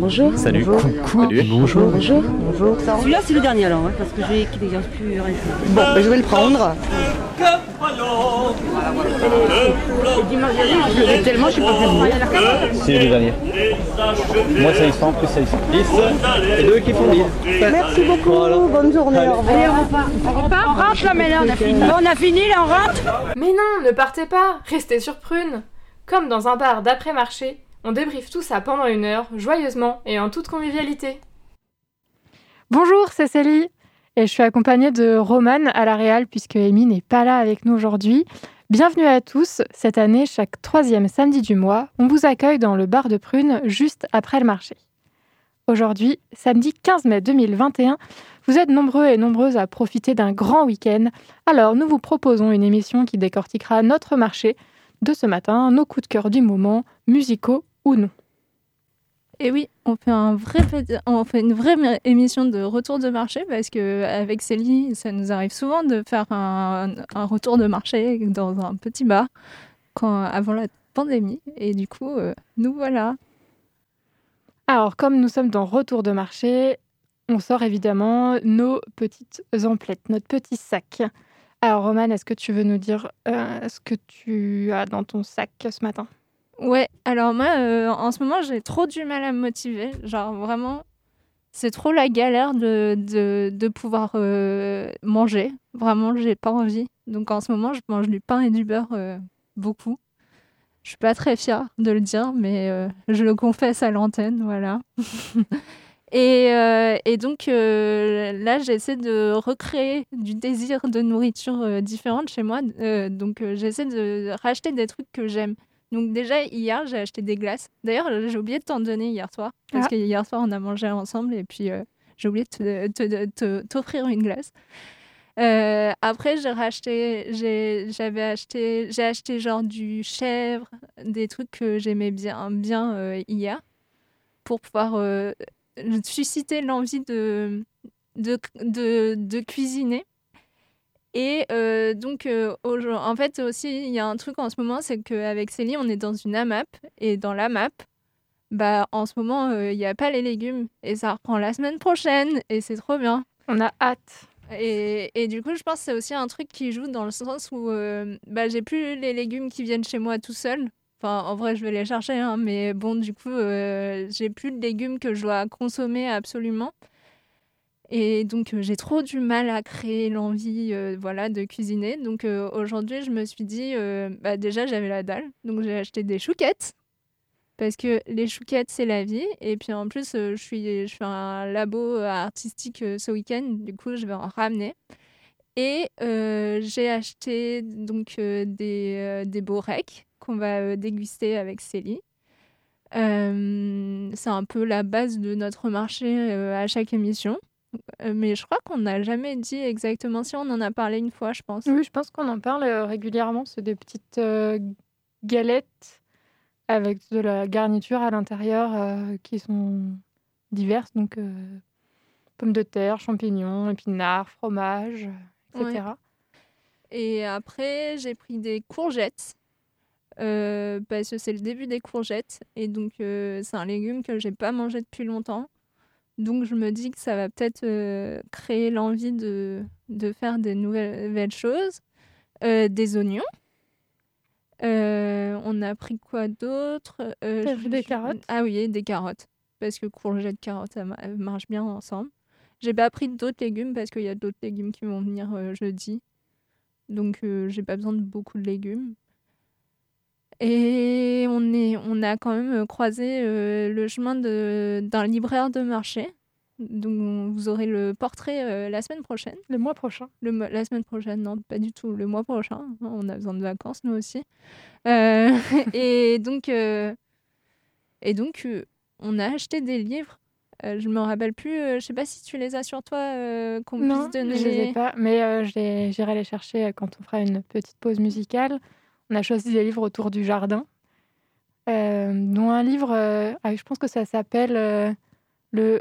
Bonjour. Salut. Bonjour. Salut. Bonjour. Bonjour. Bonjour. Celui-là, c'est le dernier alors, hein, parce que j'ai qu'il n'existe plus rien. Bon, ben, je vais le prendre. Je tellement, je suis pas. C'est le dernier. Moi, ça y sent, plus ça y sent. 10 et deux qui font 10. Merci beaucoup. Bonne journée. Au revoir. Allez, on repart. On repart, on rentre là, mais là, on a fini. Bon, on a fini, là, on rentre. Mais non, ne partez pas, restez sur Prune. Comme dans un bar d'après-marché, on débriefe tout ça pendant une heure, joyeusement et en toute convivialité. Bonjour, c'est Célie. Et je suis accompagnée de Romane à la Réal puisque Amy n'est pas là avec nous aujourd'hui. Bienvenue à tous. Cette année, chaque troisième samedi du mois, on vous accueille dans le bar de Prune juste après le marché. Aujourd'hui, samedi 15 mai 2021, vous êtes nombreux et nombreuses à profiter d'un grand week-end. Alors, nous vous proposons une émission qui décortiquera notre marché de ce matin, nos coups de cœur du moment, musicaux ou non. Et oui, on fait, un vrai, on fait une vraie émission de retour de marché parce que avec Célie, ça nous arrive souvent de faire un, un retour de marché dans un petit bar quand, avant la pandémie. Et du coup, euh, nous voilà. Alors, comme nous sommes dans retour de marché, on sort évidemment nos petites emplettes, notre petit sac. Alors, Romane, est-ce que tu veux nous dire euh, ce que tu as dans ton sac ce matin? Ouais, alors moi, euh, en ce moment, j'ai trop du mal à me motiver. Genre, vraiment, c'est trop la galère de, de, pouvoir euh, manger. Vraiment, j'ai pas envie. Donc, en ce moment, je mange du pain et du beurre euh, beaucoup. Je suis pas très fière de le dire, mais je le confesse à l'antenne, voilà. et, et, donc, là, j'essaie de recréer du désir de nourriture différente chez moi. donc, j'essaie de racheter des trucs que j'aime. Donc déjà, hier, j'ai acheté des glaces. D'ailleurs, j'ai oublié de t'en donner hier soir. Parce Ah. que hier soir, on a mangé ensemble et puis euh, j'ai oublié de t'offrir une glace. Euh, après, j'ai racheté, j'avais acheté, j'ai acheté genre du chèvre, des trucs que j'aimais bien, bien euh, hier, pour pouvoir euh, susciter l'envie de, de, de, de cuisiner. Et euh, donc, euh, en fait, aussi, il y a un truc en ce moment, c'est qu'avec Célie, on est dans une AMAP. Et dans l'AMAP, bah, en ce moment, euh, il n'y a pas les légumes. Et ça reprend la semaine prochaine. Et c'est trop bien. On a hâte. Et, et du coup, je pense que c'est aussi un truc qui joue dans le sens où euh, bah, j'ai plus les légumes qui viennent chez moi tout seul. Enfin, en vrai, je vais les chercher, hein, mais bon, du coup, euh, j'ai plus de légumes que je dois consommer absolument. Et donc, euh, j'ai trop du mal à créer l'envie euh, voilà, de cuisiner. Donc, euh, aujourd'hui, je me suis dit, bah, déjà, j'avais la dalle. Donc, j'ai acheté des chouquettes. Parce que les chouquettes, c'est la vie. Et puis, en plus, je, suis, fais un labo artistique ce week-end. Du coup, je vais en ramener. Et j'ai acheté donc des, des beaux recs qu'on va déguster avec Célie. C'est un peu la base de notre marché à chaque émission. Euh, mais je crois qu'on n'a jamais dit exactement si on en a parlé une fois, je pense. Oui, je pense qu'on en parle euh, régulièrement. C'est des petites euh, galettes avec de la garniture à l'intérieur euh, qui sont diverses. Donc, euh, pommes de terre, champignons, épinards, fromage, etc. Et après, j'ai pris des courgettes. parce que c'est le début des courgettes. Et donc, c'est un légume que j'ai pas mangé depuis longtemps. Donc, je me dis que ça va peut-être euh, créer l'envie de, de faire des nouvelles, nouvelles choses. Euh, des oignons. Euh, on a pris quoi d'autre? Je- des carottes Ah oui, des carottes. Parce que courgettes, carottes, ça ma- marche bien ensemble. J'ai pas pris d'autres légumes parce qu'il y a d'autres légumes qui vont venir jeudi. Donc, j'ai pas besoin de beaucoup de légumes. Et on, est, on a quand même croisé euh, le chemin d'un libraire de marché. Donc, on- vous aurez le portrait euh, la semaine prochaine. Le mois prochain. Le, la semaine prochaine, non, pas du tout. Le mois prochain. hein, On a besoin de vacances, nous aussi. Euh, et donc, euh, et donc euh, on a acheté des livres. Euh, je me rappelle plus. euh, je sais pas si tu les as sur toi, euh, qu'on Non, puisse donner. je les ai pas, mais euh, j'irai les chercher euh, quand on fera une petite pause musicale. On a choisi des livres autour du jardin, euh, dont un livre, euh, ah, je pense que ça s'appelle euh, le,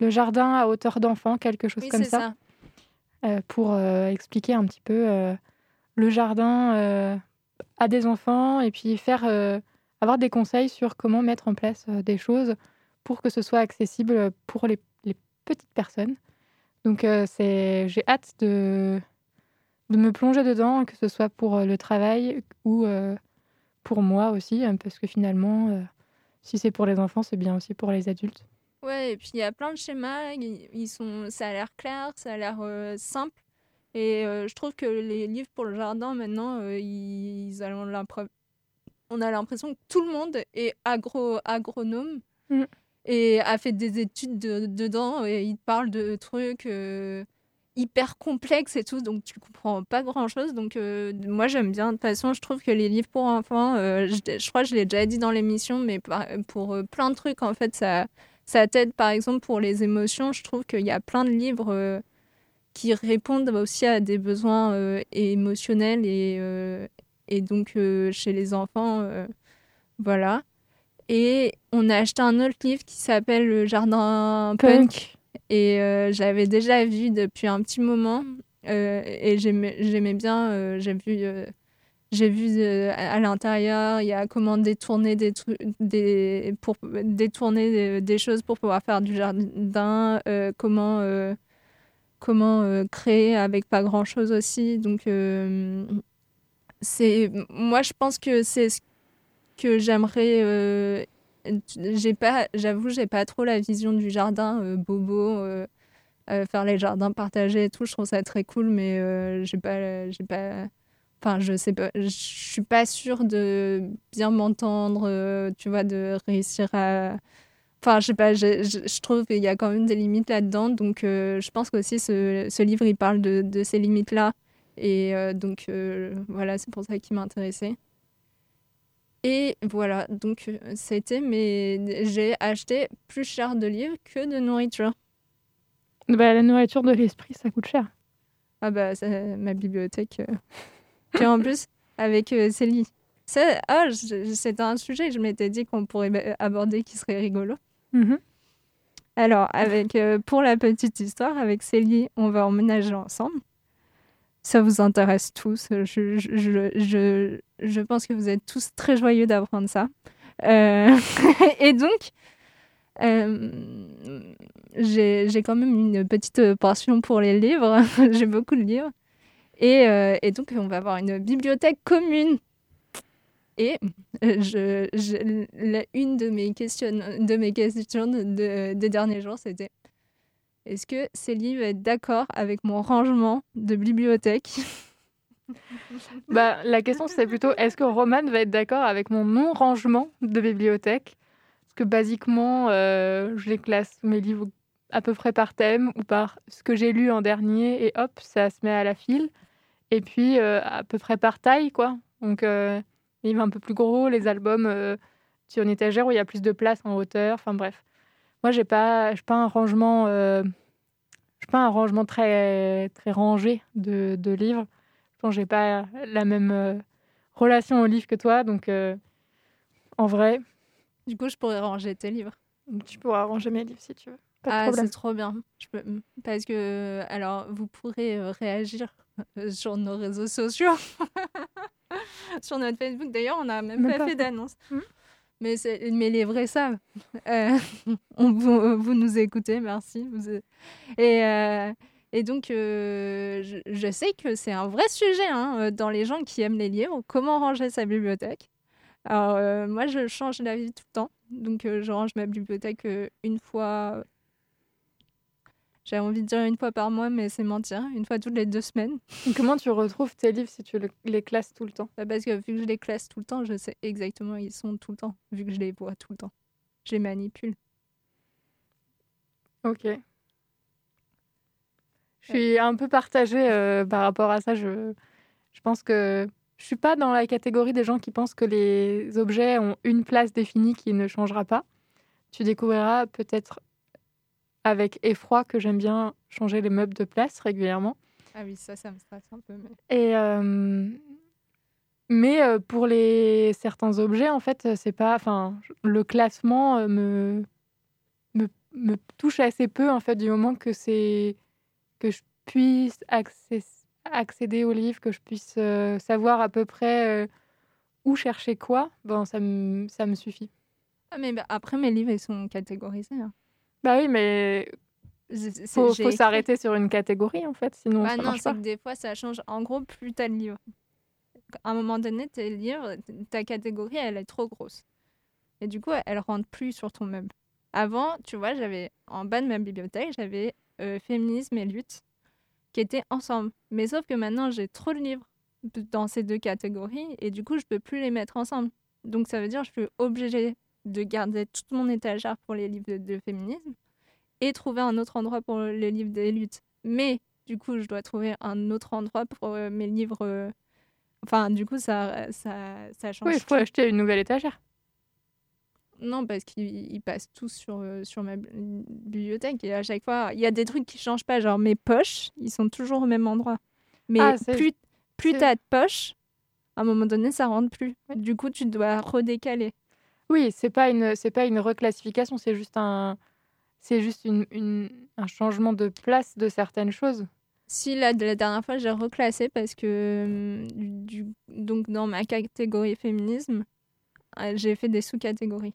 le jardin à hauteur d'enfant, quelque chose Oui, comme ça, euh, pour expliquer un petit peu le jardin à des enfants et puis faire avoir des conseils sur comment mettre en place des choses pour que ce soit accessible pour les, les petites personnes. Donc c'est, j'ai hâte de, de me plonger dedans, que ce soit pour euh, le travail ou euh, pour moi aussi, hein, parce que finalement, euh, si c'est pour les enfants, c'est bien aussi pour les adultes. Ouais, et puis il y a plein de schémas, ils sont, ça a l'air clair, ça a l'air euh, simple. Et euh, je trouve que les livres pour le jardin, maintenant, euh, ils, ont on a l'impression que tout le monde est agro, agronome Mm. et a fait des études de- dedans. Et ils parlent de trucs hyper complexes et tout, donc tu comprends pas grand-chose. Donc euh, moi, j'aime bien. De toute façon, je trouve que les livres pour enfants, euh, je, crois que je l'ai déjà dit dans l'émission, mais pour euh, plein de trucs, en fait, ça ça t'aide par exemple pour les émotions. Je trouve qu'il y a plein de livres qui répondent aussi à des besoins émotionnels et, et donc chez les enfants, voilà. Et on a acheté un autre livre qui s'appelle Le Jardin Punk. Et euh, j'avais déjà vu depuis un petit moment. euh, et j'aimais bien. euh, J'ai vu, j'ai vu à à l'intérieur, il y a comment détourner des, trucs des, pour détourner des, des choses pour pouvoir faire du jardin, euh, comment, euh, comment euh, créer avec pas grand chose aussi. Donc, c'est, moi, je pense que c'est ce que j'aimerais. J'ai pas, j'avoue, j'ai pas trop la vision du jardin euh, bobo. euh, euh, faire les jardins partagés et tout, je trouve ça très cool, mais euh, j'ai pas, j'ai pas, enfin, je sais pas, je suis pas sûre de bien m'entendre, tu vois, de réussir à, enfin, je sais pas, je, trouve qu'il y a quand même des limites là-dedans, donc je pense qu'aussi ce, ce livre il parle de, de ces limites-là, et donc voilà, c'est pour ça qu'il m'a intéressée. Et voilà, donc euh, c'était, mais j'ai acheté plus cher de livres que de nourriture. Bah, la nourriture de l'esprit, ça coûte cher. Ah bah, c'est ma bibliothèque. euh. Puis en plus, avec euh, Célie. Ça, ah, c'était un sujet que je m'étais dit qu'on pourrait bah, aborder qui serait rigolo. Mhm. Alors, avec, euh, pour la petite histoire, avec Célie, on va emménager ensemble. Ça vous intéresse tous. Je, je, je, je, pense que vous êtes tous très joyeux d'apprendre ça. Euh, et donc, euh, j'ai quand même une petite passion pour les livres. j'ai beaucoup de livres. Et, euh, et donc, on va avoir une bibliothèque commune. Et euh, je, la- une de mes questions, de mes questions de- des derniers jours, c'était est-ce que Célie va être d'accord avec mon rangement de bibliothèque? Bah, la question, c'est plutôt est-ce que Roman va être d'accord avec mon non-rangement de bibliothèque? Parce que basiquement, euh, je les classe mes livres à peu près par thème ou par ce que j'ai lu en dernier et hop, ça se met à la file. Et puis euh, à peu près par taille, quoi. Donc, euh, les livres un peu plus gros, les albums euh, sur une étagère où il y a plus de place en hauteur. Enfin bref. Moi, j'ai pas, j'ai pas un rangement, euh, pas un rangement très, très rangé de, de livres. Je pense que j'ai pas la même euh, relation au livre que toi, donc euh, en vrai, Du coup, je pourrais ranger tes livres. tu pourras ranger mes livres si tu veux. Pas de ah, problème. c'est trop bien. Je peux... Parce que, alors, vous pourrez euh, réagir sur nos réseaux sociaux. sur notre Facebook. D'ailleurs, on n'a même, Même pas, pas fait d'annonce. Mhm. Mais, mais les vrais savent. Euh, vous, nous écoutez, merci. Et, euh, et donc, euh, je, sais que c'est un vrai sujet hein, dans les gens qui aiment les livres. Comment ranger sa bibliothèque? Alors, moi, je change d'avis tout le temps. Donc, je range ma bibliothèque une fois j'ai envie de dire une fois par mois, mais c'est mentir. Une fois toutes les deux semaines. Comment tu retrouves tes livres si tu le- les classes tout le temps? Bah, Parce que vu que je les classe tout le temps, je sais exactement où ils sont tout le temps. Vu que je les vois tout le temps. Je les manipule. Ok. Je suis un peu partagée euh, par rapport à ça. Je, je pense que je suis pas dans la catégorie des gens qui pensent que les objets ont une place définie qui ne changera pas. Tu découvriras peut-être avec effroi que j'aime bien changer les meubles de place régulièrement. Ah oui, ça, ça me stresse un peu. Mais... Et euh, mais euh, pour les certains objets, en fait, c'est pas. Enfin, le classement euh, me, me me touche assez peu en fait du moment que c'est que je puisse accès- accéder au livre, que je puisse euh, savoir à peu près euh, où chercher quoi. Bon, ça me ça me suffit. Ah, mais bah, après, mes livres, ils sont catégorisés. hein. Bah oui, mais c'est- faut, s'arrêter sur une catégorie en fait, sinon Bah ça non, c'est que des fois, ça change. En gros, plus t'as de livres. À un moment donné, tes livres, ta catégorie, elle est trop grosse. Et du coup, elle rentre plus sur ton meuble. Avant, tu vois, j'avais en bas de ma bibliothèque, j'avais euh, féminisme et lutte qui étaient ensemble. Mais sauf que maintenant, j'ai trop de livres dans ces deux catégories et du coup, je peux plus les mettre ensemble. Donc ça veut dire que je suis obligée de garder toute mon étagère pour les livres de, de féminisme et trouver un autre endroit pour les livres des luttes. Mais du coup, je dois trouver un autre endroit pour euh, mes livres. euh, Enfin, du coup, ça, ça, ça change. Oui, il faut acheter une nouvelle étagère. Non, parce qu'ils ils passent tous sur, euh, sur ma bi- bibliothèque et à chaque fois, il y a des trucs qui changent pas. Genre mes poches, ils sont toujours au même endroit. Mais Ah, plus, plus t'as de poches, à un moment donné, ça rentre plus. Du coup, tu dois redécaler. Oui, c'est pas une c'est pas une reclassification, c'est juste un c'est juste une, une- un changement de place de certaines choses. Si la, la dernière fois j'ai reclassé parce que du, donc dans ma catégorie féminisme, euh, j'ai fait des sous-catégories.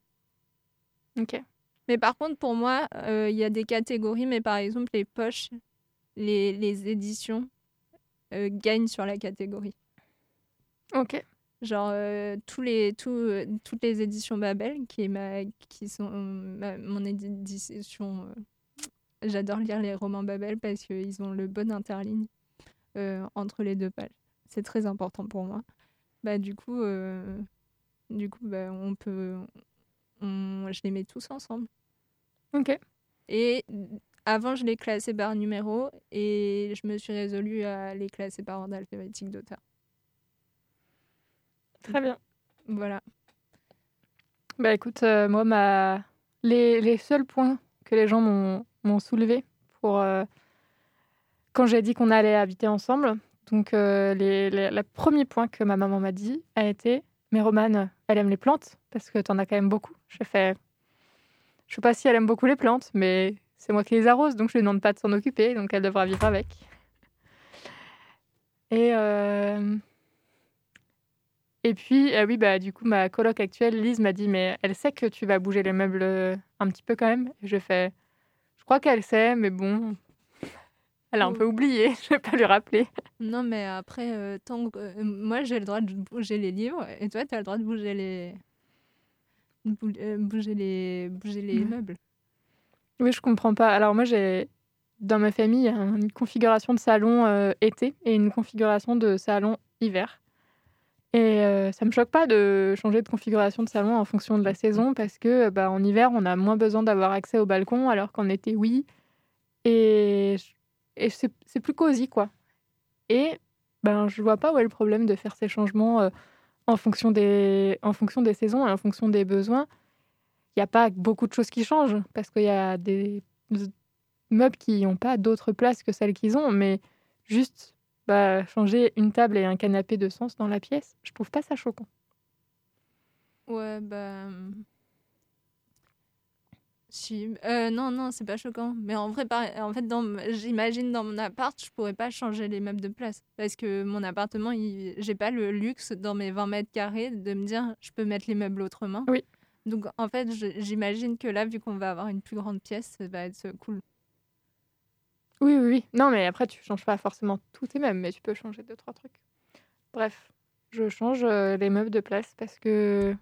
Ok. Mais par contre pour moi, euh, il y a des catégories, mais par exemple les poches, les, les éditions euh, gagnent sur la catégorie. Ok. Genre euh, tous les, euh, toutes les éditions Babel, qui, est ma, qui sont ma- mon édition. euh, J'adore lire les romans Babel parce qu'ils ont le bon interligne entre les deux pages. C'est très important pour moi. Bah, du coup, du coup bah, on peut, on- je les mets tous ensemble. Ok. Et avant, je les classais par numéro et je me suis résolue à les classer par ordre alphabétique d'auteur. Très bien. Voilà. Bah écoute, euh, moi, ma... les, les seuls points que les gens m'ont soulevé pour euh, quand j'ai dit qu'on allait habiter ensemble, donc euh, les, le premier point que ma maman m'a dit a été Mais Romane, elle aime les plantes parce que t'en as quand même beaucoup. J'ai fait Je sais pas si elle aime beaucoup les plantes, mais c'est moi qui les arrose, donc je lui demande pas de s'en occuper, donc elle devra vivre avec. Et et puis, euh, oui, bah, du coup, ma coloc actuelle, Lise, m'a dit, mais elle sait que tu vas bouger les meubles euh, un petit peu quand même. Et je fais, je crois qu'elle sait, mais bon, elle a un Oh. peu oublié, je vais pas lui rappeler. Non, mais après, euh, tant que- euh, moi, j'ai le droit de bouger les livres et toi, tu as le droit de bouger les. bou- euh, bouger les, bouger les Mhm. meubles. Oui, je comprends pas. Alors, moi, j'ai, dans ma famille, il y a une configuration de salon été et une configuration de salon hiver. Et euh, ça me choque pas de changer de configuration de salon en fonction de la saison parce que bah, en hiver, on a moins besoin d'avoir accès au balcon alors qu'en été, oui. Et, et c'est plus cosy, quoi. Et ben, je vois pas où est le problème de faire ces changements euh, en, fonction des, en fonction des saisons et en fonction des besoins. Il n'y a pas beaucoup de choses qui changent parce qu'il y a des meubles qui n'ont pas d'autre place que celles qu'ils ont, mais juste bah, changer une table et un canapé de sens dans la pièce, je trouve pas ça choquant. Ouais, bah. hum. Si. euh, non, non, c'est pas choquant. Mais en vrai, en fait, dans j'imagine dans mon appart, je pourrais pas changer les meubles de place. Parce que mon appartement, il... j'ai pas le luxe dans mes 20 mètres carrés de me dire je peux mettre les meubles autrement. Oui. Donc en fait, j'imagine que là, vu qu'on va avoir une plus grande pièce, ça va être cool. Oui, oui, oui. Non, mais après, tu changes pas forcément tous tes meubles, mais tu peux changer deux, trois trucs. Bref, je change euh, les meubles de place parce que,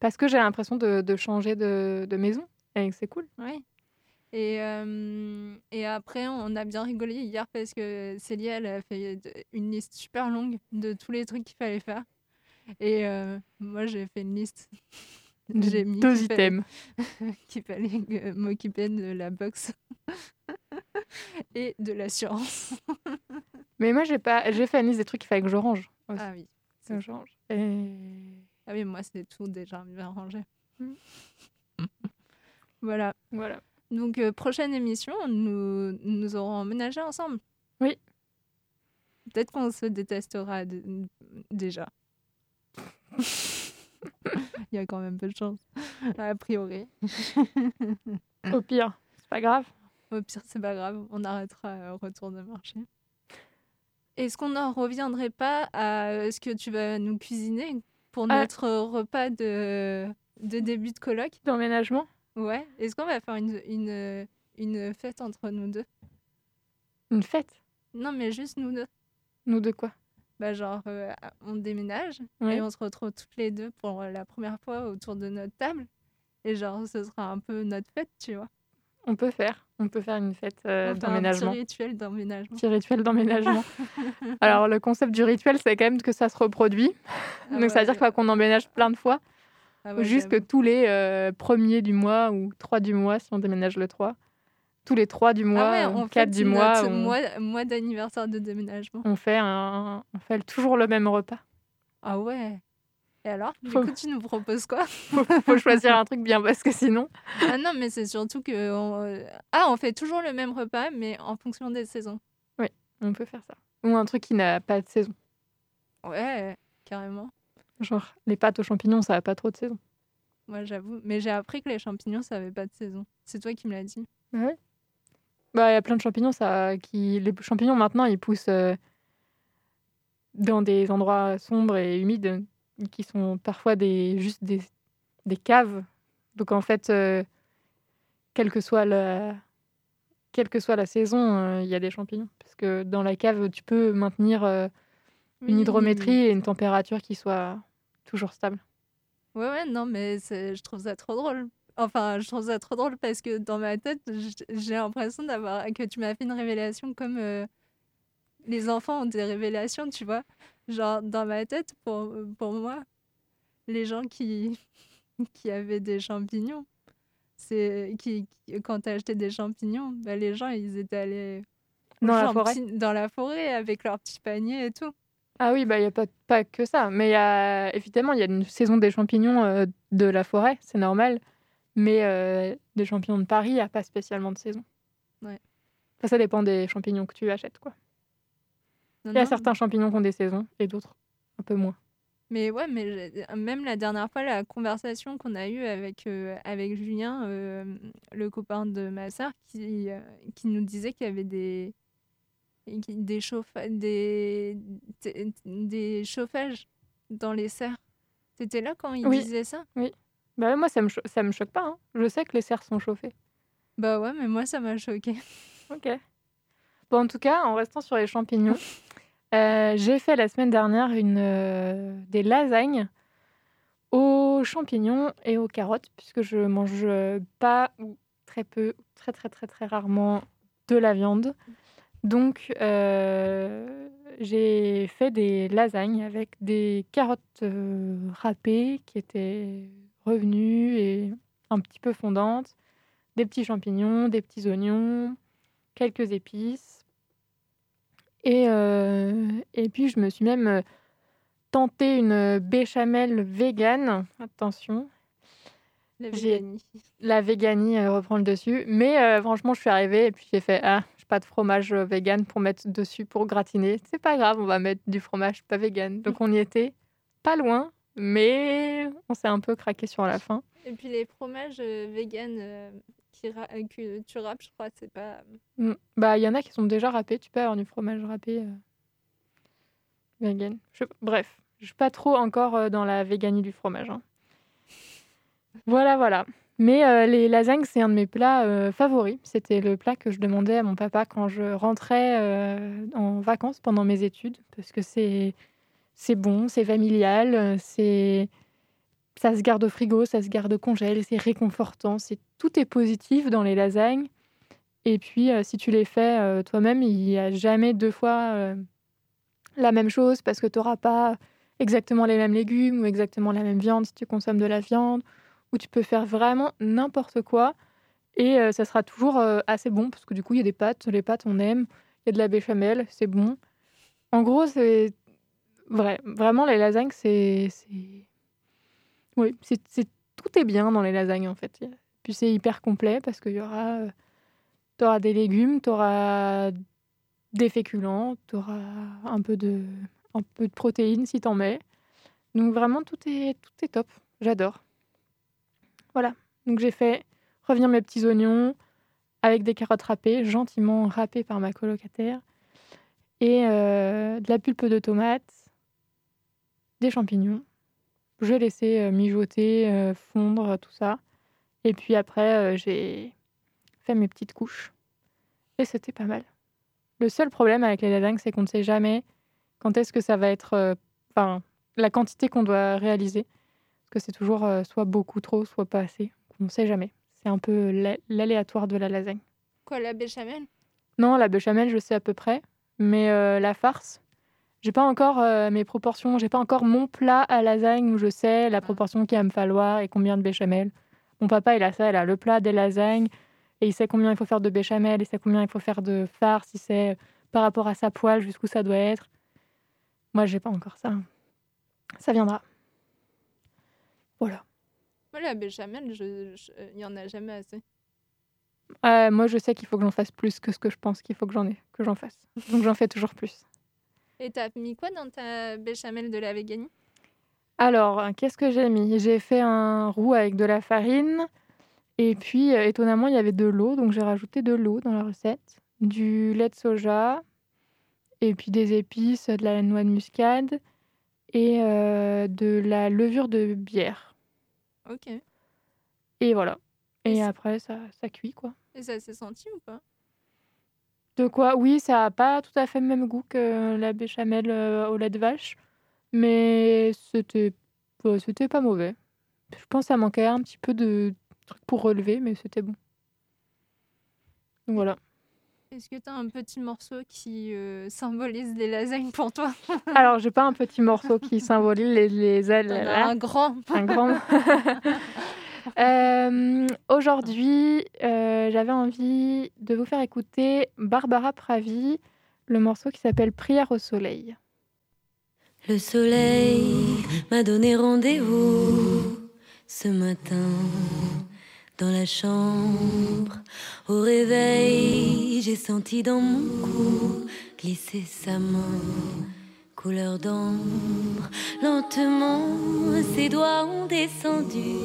parce que j'ai l'impression de, de changer de, de maison et que c'est cool. Oui. Et, euh, et après, on a bien rigolé hier parce que Célia, elle a fait une liste super longue de tous les trucs qu'il fallait faire. Et euh, moi, j'ai fait une liste. J'ai mis deux items. qu'il fallait m'occuper de la boxe et de l'assurance. Mais moi, j'ai pas, j'ai fait une liste des trucs qu'il fallait que je range. aussi. Ah oui. Que je range. Et... Ah oui, moi, c'est tout déjà bien rangé. Mm. voilà. Voilà. Donc, euh, prochaine émission, nous, nous aurons emménagé ensemble. Oui. Peut-être qu'on se détestera déjà. Il y a quand même peu de chance, a priori. Au pire, c'est pas grave. Au pire, c'est pas grave, on arrêtera euh, retour de marché. Est-ce qu'on n'en reviendrait pas à euh, ce que tu vas nous cuisiner pour Ah. notre repas de, de début de colloque? D'emménagement Ouais. Est-ce qu'on va faire une, une, une fête entre nous deux? Une fête? Non, mais juste nous deux. Nous de quoi? Bah, genre, euh, on déménage Ouais. et on se retrouve toutes les deux pour la première fois autour de notre table. Et genre, ce sera un peu notre fête, tu vois. On peut faire. On peut faire une fête euh, fait un d'emménagement. petit rituel d'emménagement. Petit rituel d'emménagement. Alors, le concept du rituel, c'est quand même que ça se reproduit. Ah Donc, ça veut dire qu'on emménage plein de fois? Ah ouais, Juste que tous les euh, premiers du mois ou trois du mois, si on déménage le 3, tous les trois du mois, ah on quatre du mois, on, mois, mois d'anniversaire de déménagement. on fait un, on fait toujours le même repas. Ah ouais. Et alors, du Faut- coup, tu nous proposes quoi? Faut, faut choisir un truc bien parce que sinon, Ah non, mais c'est surtout que on... euh, ah, on fait toujours le même repas, mais en fonction des saisons. on peut faire ça. Ou un truc qui n'a pas de saison. Ouais, carrément. Genre, les pâtes aux champignons, ça n'a pas trop de saison. Moi, j'avoue. Mais j'ai appris que les champignons, ça avait pas de saison. C'est toi qui me l'as dit. Ah ouais? Bah, il y a plein de champignons, ça, qui... les champignons maintenant, ils poussent euh, dans des endroits sombres et humides, qui sont parfois des, juste des, des caves. Donc en fait, euh, quelle, que soit la, quelle que soit la saison, euh, il y a des champignons. Parce que dans la cave, tu peux maintenir euh, une Oui. hydrométrie et une température qui soit toujours stable. Ouais, ouais, non, mais je trouve ça trop drôle. Enfin, je trouve ça trop drôle parce que dans ma tête, j'ai l'impression d'avoir que tu m'as fait une révélation comme les enfants ont des révélations, tu vois. Genre, dans ma tête, pour, pour moi, les gens qui, qui avaient des champignons, c'est qui, qui- quand tu acheté des champignons, bah, les gens, ils étaient allés Dans la forêt? petit- dans la forêt avec leurs petits paniers et tout. Ah oui, bah il n'y a pas, pas que ça. Mais y a, évidemment, il y a une saison des champignons euh, de la forêt, c'est normal. Mais euh, des champignons de Paris, il n'y a pas spécialement de saison. Ouais. Enfin, ça dépend des champignons que tu achètes. quoi. Non, Il y a non, certains champignons qui ont des saisons et d'autres un peu moins. Mais ouais, mais même la dernière fois, la conversation qu'on a eue avec, euh, avec Julien, euh, le copain de ma sœur, qui, euh, qui nous disait qu'il y avait des, des, chauffa- des, des, chauffages dans les serres. T'étais là quand il Oui. disait ça? Bah, moi, ça me, ça me choque pas. hein. Je sais que les serres sont chauffées. Bah ouais, mais moi, ça m'a choqué. Ok. Bon, en tout cas, en restant sur les champignons, euh, j'ai fait la semaine dernière euh, des lasagnes aux champignons et aux carottes, puisque je mange euh, pas ou très peu, très très très très rarement de la viande. Donc, j'ai fait des lasagnes avec des carottes râpées qui étaient revenues et un petit peu fondantes, des petits champignons, des petits oignons, quelques épices. Et, euh, et puis, je me suis même euh, tenté une béchamel végane. Attention, La véganie. la véganie euh, reprend le dessus. Mais euh, franchement, je suis arrivée et puis j'ai fait Ah, j'ai pas de fromage vegan pour mettre dessus pour gratiner. C'est pas grave, on va mettre du fromage pas vegan. Donc, on y était pas loin, mais on s'est un peu craqué sur la fin. Et puis les fromages vegan qui ra- euh, que tu râpes, je crois, c'est pas. Mm. Bah, il y en a qui sont déjà râpés. Tu peux avoir du fromage râpé euh, vegan. Je- Bref, je suis pas trop encore euh, dans la véganie du fromage. hein. Voilà, voilà. Mais euh, les lasagnes, c'est un de mes plats euh, favoris. C'était le plat que je demandais à mon papa quand je rentrais euh, en vacances pendant mes études, parce que c'est c'est bon, c'est familial, euh, c'est ça se garde au frigo, ça se garde au congèle, c'est réconfortant, c'est tout est positif dans les lasagnes. Et puis, euh, si tu les fais euh, toi-même, il n'y a jamais deux fois euh, la même chose parce que tu n'auras pas exactement les mêmes légumes ou exactement la même viande si tu consommes de la viande. Ou tu peux faire vraiment n'importe quoi et ça sera toujours assez bon parce que du coup, il y a des pâtes. Les pâtes, on aime. Il y a de la béchamel, c'est bon. En gros, c'est vrai. Vraiment, les lasagnes, c'est. Oui, c'est- tout est bien dans les lasagnes en fait. Puis c'est hyper complet parce qu'il y aura. euh, tu auras des légumes, tu auras des féculents, tu auras un peu de, un peu de protéines si t'en mets. Donc vraiment, tout est, tout est top. J'adore. Voilà. Donc j'ai fait revenir mes petits oignons avec des carottes râpées, gentiment râpées par ma colocataire, et euh, de la pulpe de tomate, des champignons, j'ai laissé euh, mijoter, euh, fondre, tout ça. Et puis après, euh, j'ai fait mes petites couches. Et c'était pas mal. Le seul problème avec les lasagnes, c'est qu'on ne sait jamais quand est-ce que ça va être. euh, Enfin, la quantité qu'on doit réaliser. Parce que c'est toujours euh, soit beaucoup trop, soit pas assez. On ne sait jamais. C'est un peu l'a- l'aléatoire de la lasagne. Quoi, la béchamel? Non, la béchamel, je sais à peu près. Mais euh, la farce, j'ai pas encore euh, mes proportions. J'ai pas encore mon plat à lasagne où je sais la proportion qu'il va me falloir et combien de béchamel. Mon papa, il a ça, il a le plat des lasagnes et il sait combien il faut faire de béchamel, il sait combien il faut faire de farce, il sait euh, par rapport à sa poêle jusqu'où ça doit être. Moi, j'ai pas encore ça. Ça viendra. Voilà. Moi, la béchamel, je- il y en a jamais assez. Euh, moi, je sais qu'il faut que j'en fasse plus que ce que je pense qu'il faut que j'en ai, que j'en fasse. Donc j'en fais toujours plus. Et t'as mis quoi dans ta béchamel de la véganie? Alors, euh, qu'est-ce que j'ai mis? J'ai fait un roux avec de la farine. Et puis, euh, étonnamment, il y avait de l'eau. Donc, j'ai rajouté de l'eau dans la recette. Du lait de soja. Et puis des épices, de la noix de muscade. Et euh, de la levure de bière. Ok. Et voilà. Et après, ça, ça cuit, quoi. Et ça s'est senti ou pas? De quoi? Oui, ça n'a pas tout à fait le même goût que la béchamel euh, au lait de vache. Mais c'était ouais, c'était pas mauvais. Je pense que ça manquait un petit peu de trucs pour relever, mais c'était bon. Donc voilà. Est-ce que t'as un petit morceau qui euh, symbolise les lasagnes pour toi? Alors, j'ai pas un petit morceau qui symbolise les, les ailes. As là. Un grand. un grand. Euh, Aujourd'hui, euh, j'avais envie de vous faire écouter Barbara Pravi, le morceau qui s'appelle Prière au soleil. Le soleil m'a donné rendez-vous ce matin dans la chambre. Au réveil, j'ai senti dans mon cou glisser sa main, couleur d'ambre. Lentement, ses doigts ont descendu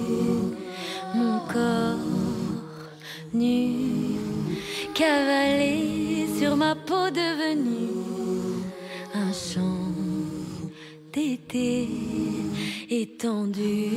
mon corps nu, cavalé sur ma peau devenue un champ d'été étendu.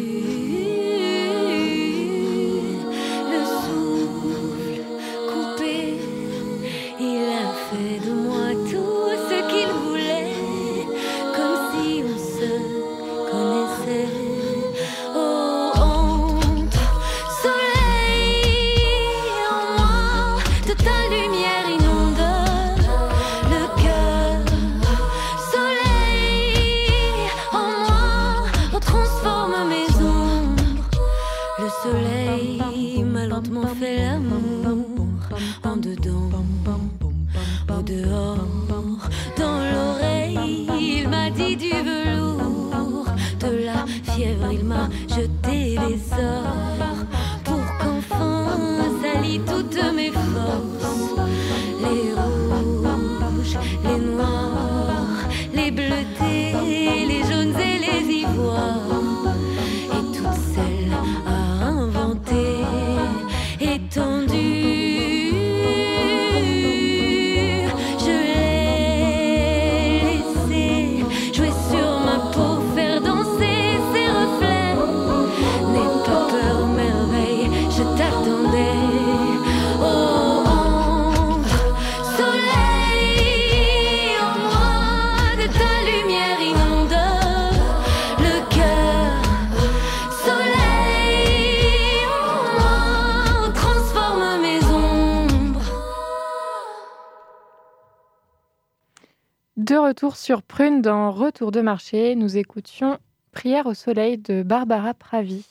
Retour sur Prune dans Retour de marché, nous écoutions Prière au soleil de Barbara Pravi.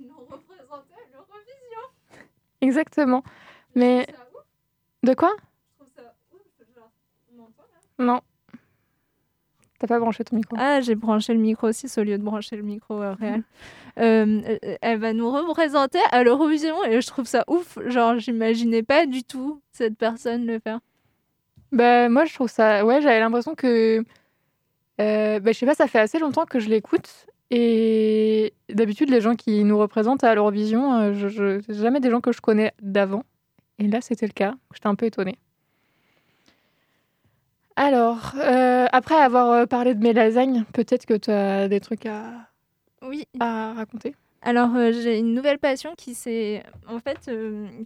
Nous représenter l'Eurovision. Exactement. Mais de quoi? Je trouve ça ouf. Genre, on m'entend là Non. T'as pas branché ton micro? Ah, j'ai branché le micro 6 au lieu de brancher le micro euh, réel. Euh, euh, elle va nous représenter à l'Eurovision et je trouve ça ouf. Genre, j'imaginais pas du tout cette personne le faire. Bah, moi, je trouve ça. Ouais, j'avais l'impression que. Euh, bah, je sais pas, ça fait assez longtemps que je l'écoute. Et d'habitude, les gens qui nous représentent à l'Eurovision, euh, je, je... c'est jamais des gens que je connais d'avant. Et là, c'était le cas. J'étais un peu étonnée. Alors, euh, après avoir euh, parlé de mes lasagnes, peut-être que tu as des trucs à, Oui. à raconter? Alors, j'ai une nouvelle passion qui s'est en fait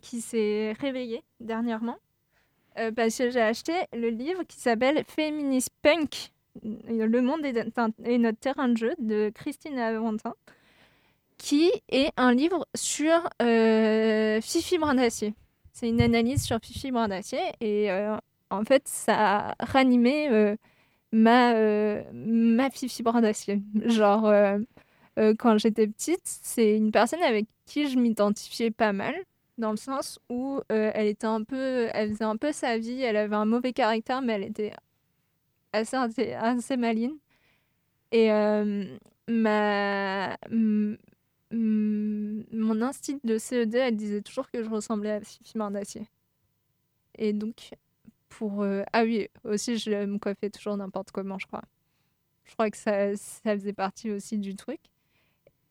qui s'est réveillée dernièrement Euh, parce que j'ai acheté le livre qui s'appelle Feminist Punk Le monde est, notre terrain de jeu de Christine Aventin qui est un livre sur euh, Fifi Brindacier. C'est une analyse sur Fifi Brindacier et euh, en fait ça a ranimé euh, ma, euh, ma Fifi Brindacier. Genre euh, euh, quand j'étais petite, c'est une personne avec qui je m'identifiais pas mal, dans le sens où euh, elle était un peu, elle faisait un peu sa vie, elle avait un mauvais caractère, mais elle était assez, assez, maligne. Et euh, ma, mon instinct de CE2, elle disait toujours que je ressemblais à Fifi Mardacier. Et donc, pour... euh, ah oui, aussi, je me coiffais toujours n'importe comment, je crois. Je crois que ça, ça faisait partie aussi du truc.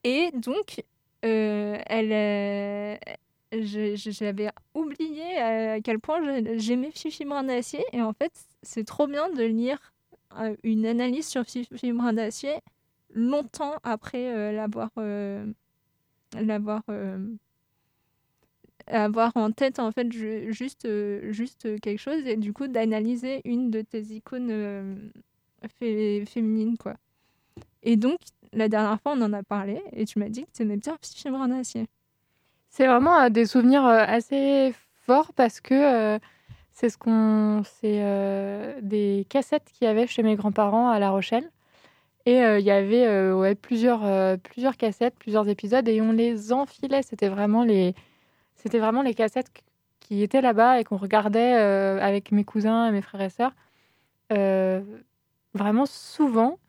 Et donc, elle, j'avais oublié à quel point j'aimais Fifi Brindacier. Et en fait, c'est trop bien de lire euh, une analyse sur Fifi Brindacier longtemps après euh, l'avoir euh, l'avoir euh, avoir en tête en fait ju- juste euh, juste quelque chose et du coup d'analyser une de tes icônes euh, fé- féminines quoi et donc la dernière fois on en a parlé et tu m'as dit que tu aimais bien Fifi Brindacier C'est vraiment euh, des souvenirs euh, assez forts parce que euh, c'est ce qu'on, c'est des cassettes qu'il y avait chez mes grands-parents à La Rochelle. Et il y avait plusieurs, plusieurs cassettes, plusieurs épisodes, et on les enfilait. C'était vraiment les, c'était vraiment les cassettes qu- qui étaient là-bas et qu'on regardait avec mes cousins et mes frères et sœurs vraiment souvent.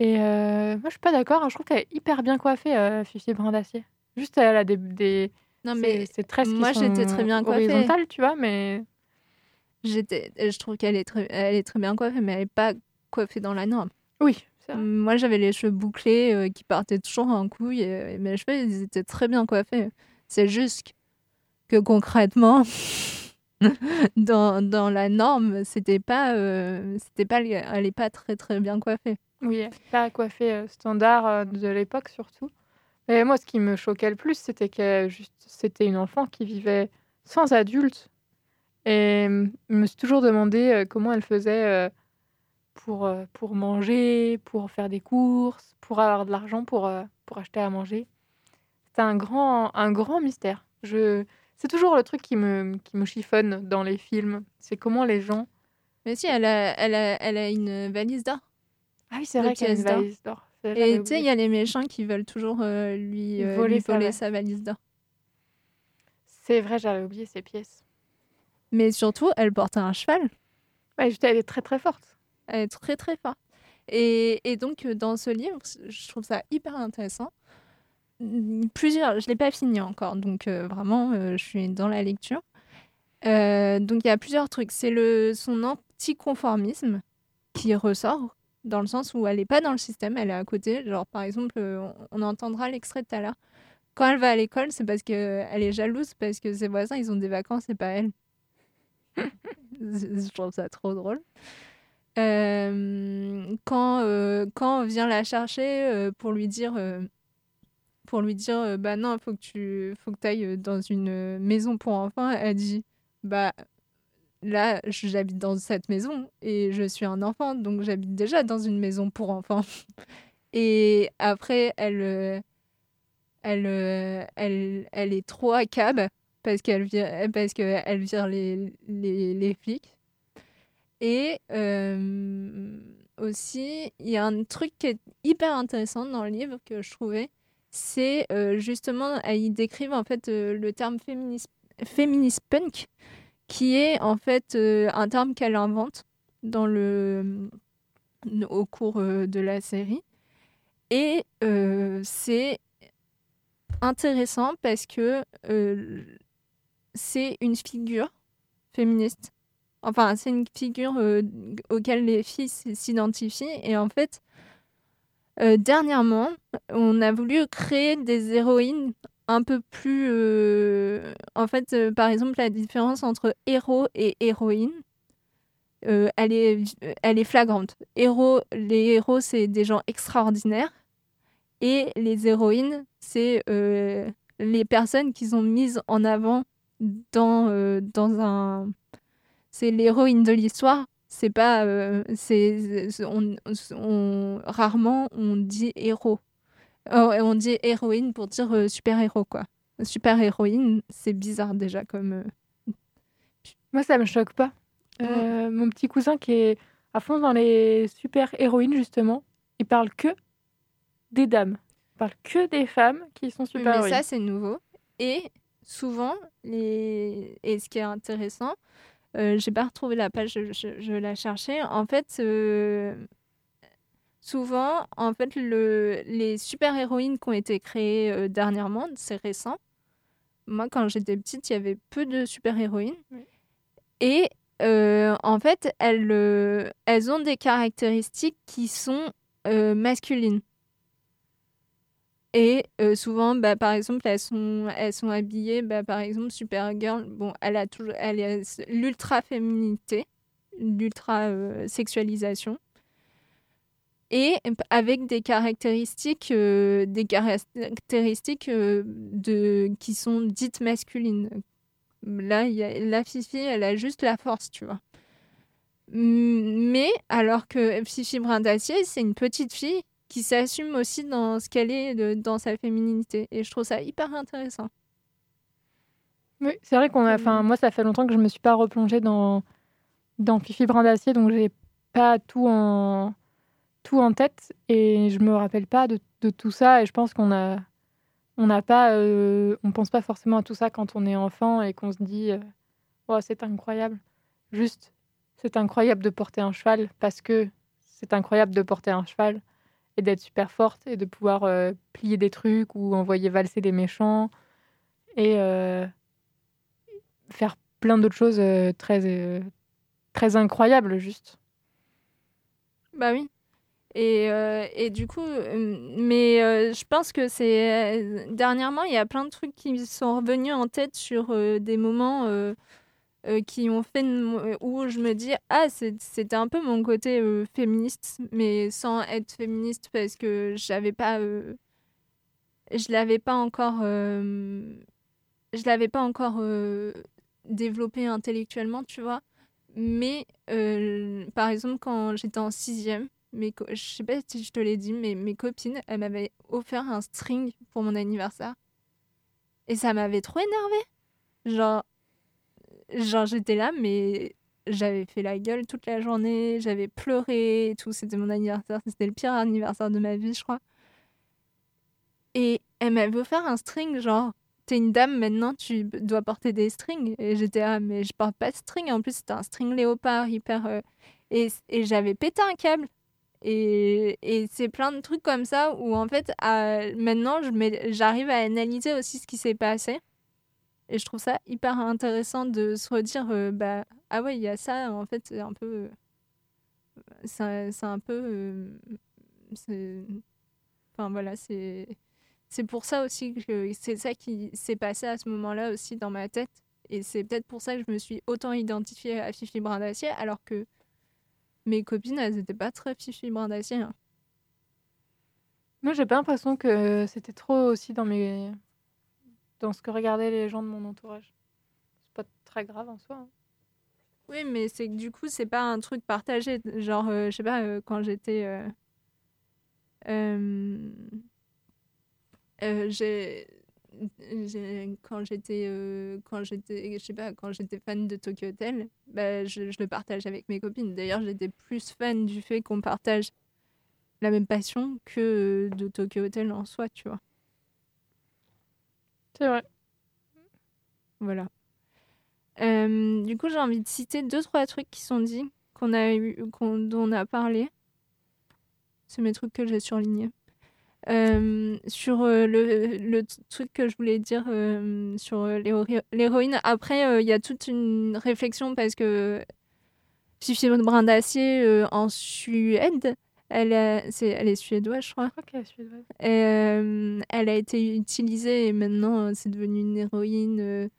Et moi, je suis pas d'accord. hein. Je trouve qu'elle est hyper bien coiffée, Fifi Brindacier. Juste, elle a des, des, non mais c'est qui moi, j'étais très bien coiffée. horizontales, tu vois, mais j'étais je trouve qu'elle est très elle est très bien coiffée mais elle est pas coiffée dans la norme oui. c'est vrai. Moi, j'avais les cheveux bouclés euh, qui partaient toujours en couille. Et, et mes cheveux, ils étaient très bien coiffés. C'est juste que concrètement, dans, dans la norme, c'était pas, euh, c'était pas, elle est pas très très bien coiffée. Oui, pas coiffée euh, standard euh, de l'époque surtout. Mais moi, ce qui me choquait le plus, c'était que juste, c'était une enfant qui vivait sans adulte. Et je me suis toujours demandé euh, comment elle faisait euh, pour, euh, pour manger, pour faire des courses, pour avoir de l'argent pour, pour acheter à manger. C'était un grand, un grand mystère. Je... C'est toujours le truc qui me, qui me chiffonne dans les films. C'est comment les gens... Mais si, elle a, elle a, elle a une valise d'or. Ah oui, c'est vrai qu'il y a une valise d'or. Et tu sais, il y a les méchants qui veulent toujours euh, lui, euh, Voler lui sa voler sa valise d'or. C'est vrai, j'avais oublié ces pièces. Mais surtout, elle porte un cheval. Ouais, elle est très très forte. Elle est très très forte. Et, et donc, euh, dans ce livre, je trouve ça hyper intéressant. Plusieurs, je ne l'ai pas fini encore, donc euh, vraiment, je suis dans la lecture. Donc, il y a plusieurs trucs. C'est son anticonformisme qui ressort, dans le sens où elle n'est pas dans le système, elle est à côté. Genre, par exemple, euh, on, entendra l'extrait tout à l'heure. Quand elle va à l'école, c'est parce qu'elle est jalouse, parce que ses voisins, ils ont des vacances et pas elle. je trouve ça trop drôle. Euh, quand, euh, quand on vient la chercher pour lui dire, pour lui dire bah non, il faut que tu faut que ailles dans une maison pour enfants, elle dit bah là, j'habite dans cette maison et je suis un enfant, donc j'habite déjà dans une maison pour enfants. Et après, elle, euh, elle, euh, elle, elle est trop à parce qu'elle vire, parce vire les, les, flics. Et euh, aussi, il y a un truc qui est hyper intéressant dans le livre que je trouvais, c'est justement, ils décrivent en fait le terme féministe, féministe punk, qui est en fait euh, un terme qu'elle invente dans le, au cours euh, de la série. Et euh, c'est intéressant parce que euh, c'est une figure féministe. Enfin, c'est une figure euh, auquel les filles s'identifient. Et en fait, euh, dernièrement, on a voulu créer des héroïnes un peu plus... euh, En fait, euh, par exemple, la différence entre héros et héroïne. euh, elle, est, elle est flagrante. Héros, les héros, c'est des gens extraordinaires. Et les héroïnes, c'est les personnes qu'ils ont mises en avant dans, dans un. C'est l'héroïne de l'histoire. C'est pas. c'est on, on- rarement on dit héros. Oh, et on dit héroïne pour dire euh, super-héros, quoi. Super-héroïne, c'est bizarre déjà comme. euh, Moi, ça me choque pas. Euh, Mon petit cousin qui est à fond dans les super-héroïnes, justement, il parle que des dames. Il parle que des femmes qui sont Oui, mais super-héroïnes. ça, c'est nouveau. Et souvent, les... et ce qui est intéressant, j'ai pas retrouvé la page, je, je- je la cherchais. En fait, souvent, en fait, le... les super-héroïnes qui ont été créées euh, dernièrement, c'est récent. Moi, quand j'étais petite, il y avait peu de super-héroïnes. Oui. Et euh, en fait, elles, euh, elles ont des caractéristiques qui sont masculines. Et souvent, bah, par exemple, elles sont, elles sont habillées, bah, par exemple, Supergirl, bon, elle a toujours, elle l'ultra-féminité, l'ultra-sexualisation. Et avec des caractéristiques, euh, des caractéristiques euh, de, qui sont dites masculines. Là, la Fifi, elle a juste la force, tu vois. Mm, Mais alors que Fifi Brin d'Acier, c'est une petite fille qui s'assume aussi dans ce qu'elle est, dans sa féminité. Et je trouve ça hyper intéressant. Oui, c'est vrai qu'on a. Enfin, moi, ça fait longtemps que je me suis pas replongée dans dans Fifi Brin d'Acier, donc j'ai pas tout en tout en tête et je me rappelle pas de, tout ça. Et je pense qu'on a on n'a pas euh, on pense pas forcément à tout ça quand on est enfant et qu'on se dit euh, oh, c'est incroyable. Juste, c'est incroyable de porter un cheval parce que c'est incroyable de porter un cheval et d'être super forte et de pouvoir euh, plier des trucs ou envoyer valser des méchants et euh, faire plein d'autres choses très, très incroyables, juste. Bah oui. Et, euh, et du coup, euh, mais euh, je pense que c'est. dernièrement, il y a plein de trucs qui sont revenus en tête sur des moments qui ont fait. où je me dis, ah, c'était un peu mon côté féministe, mais sans être féministe parce que j'avais pas. je l'avais pas encore. je l'avais pas encore développé intellectuellement, tu vois. Mais par exemple, quand j'étais en sixième, mes co- je sais pas si je te l'ai dit, mais mes copines, elles m'avaient offert un string pour mon anniversaire. Et ça m'avait trop énervé. Genre, genre j'étais là, mais j'avais fait la gueule toute la journée, j'avais pleuré et tout. C'était mon anniversaire, c'était le pire anniversaire de ma vie, je crois. Et elle m'avait offert un string, genre, t'es une dame maintenant, tu dois porter des strings. Et j'étais ah mais je porte pas de string. En plus, c'était un string léopard hyper. euh, Et, et j'avais pété un câble. Et, et c'est plein de trucs comme ça où en fait, à- maintenant, j'arrive à analyser aussi ce qui s'est passé. Et je trouve ça hyper intéressant de se redire euh, bah, ah ouais, il y a ça, en fait, c'est un peu. C'est un peu. euh, Enfin voilà, c'est. C'est pour ça aussi que c'est ça qui s'est passé à ce moment-là aussi dans ma tête. Et c'est peut-être pour ça que je me suis autant identifiée à Fifi Brin d'Acier, alors que mes copines, elles n'étaient pas très Fifi Brin d'Acier. hein. Moi, j'ai pas l'impression que c'était trop aussi dans mes dans ce que regardaient les gens de mon entourage. C'est pas très grave en soi. hein. Oui, mais c'est que du coup, c'est pas un truc partagé. Genre, euh, je sais pas, euh, quand j'étais. euh, euh, euh, j'ai. Quand j'étais, euh, quand j'étais, je sais pas, quand j'étais fan de Tokyo Hotel, bah, je, je le partage avec mes copines. D'ailleurs, j'étais plus fan du fait qu'on partage la même passion que de Tokyo Hotel en soi, tu vois. C'est vrai. Voilà. Euh, du coup, j'ai envie de citer deux, trois trucs qui sont dits, qu'on a eu, qu'on, dont on a parlé. C'est mes trucs que j'ai surlignés. Euh, sur euh, le, le truc que je voulais dire euh, sur euh, l'héro- l'héroïne, après, il y a toute une réflexion parce que Fifi Brin d'Acier en Suède, elle, a- c'est, elle est suédoise, je crois. Est suédoise. Elle a été utilisée et maintenant c'est devenu une héroïne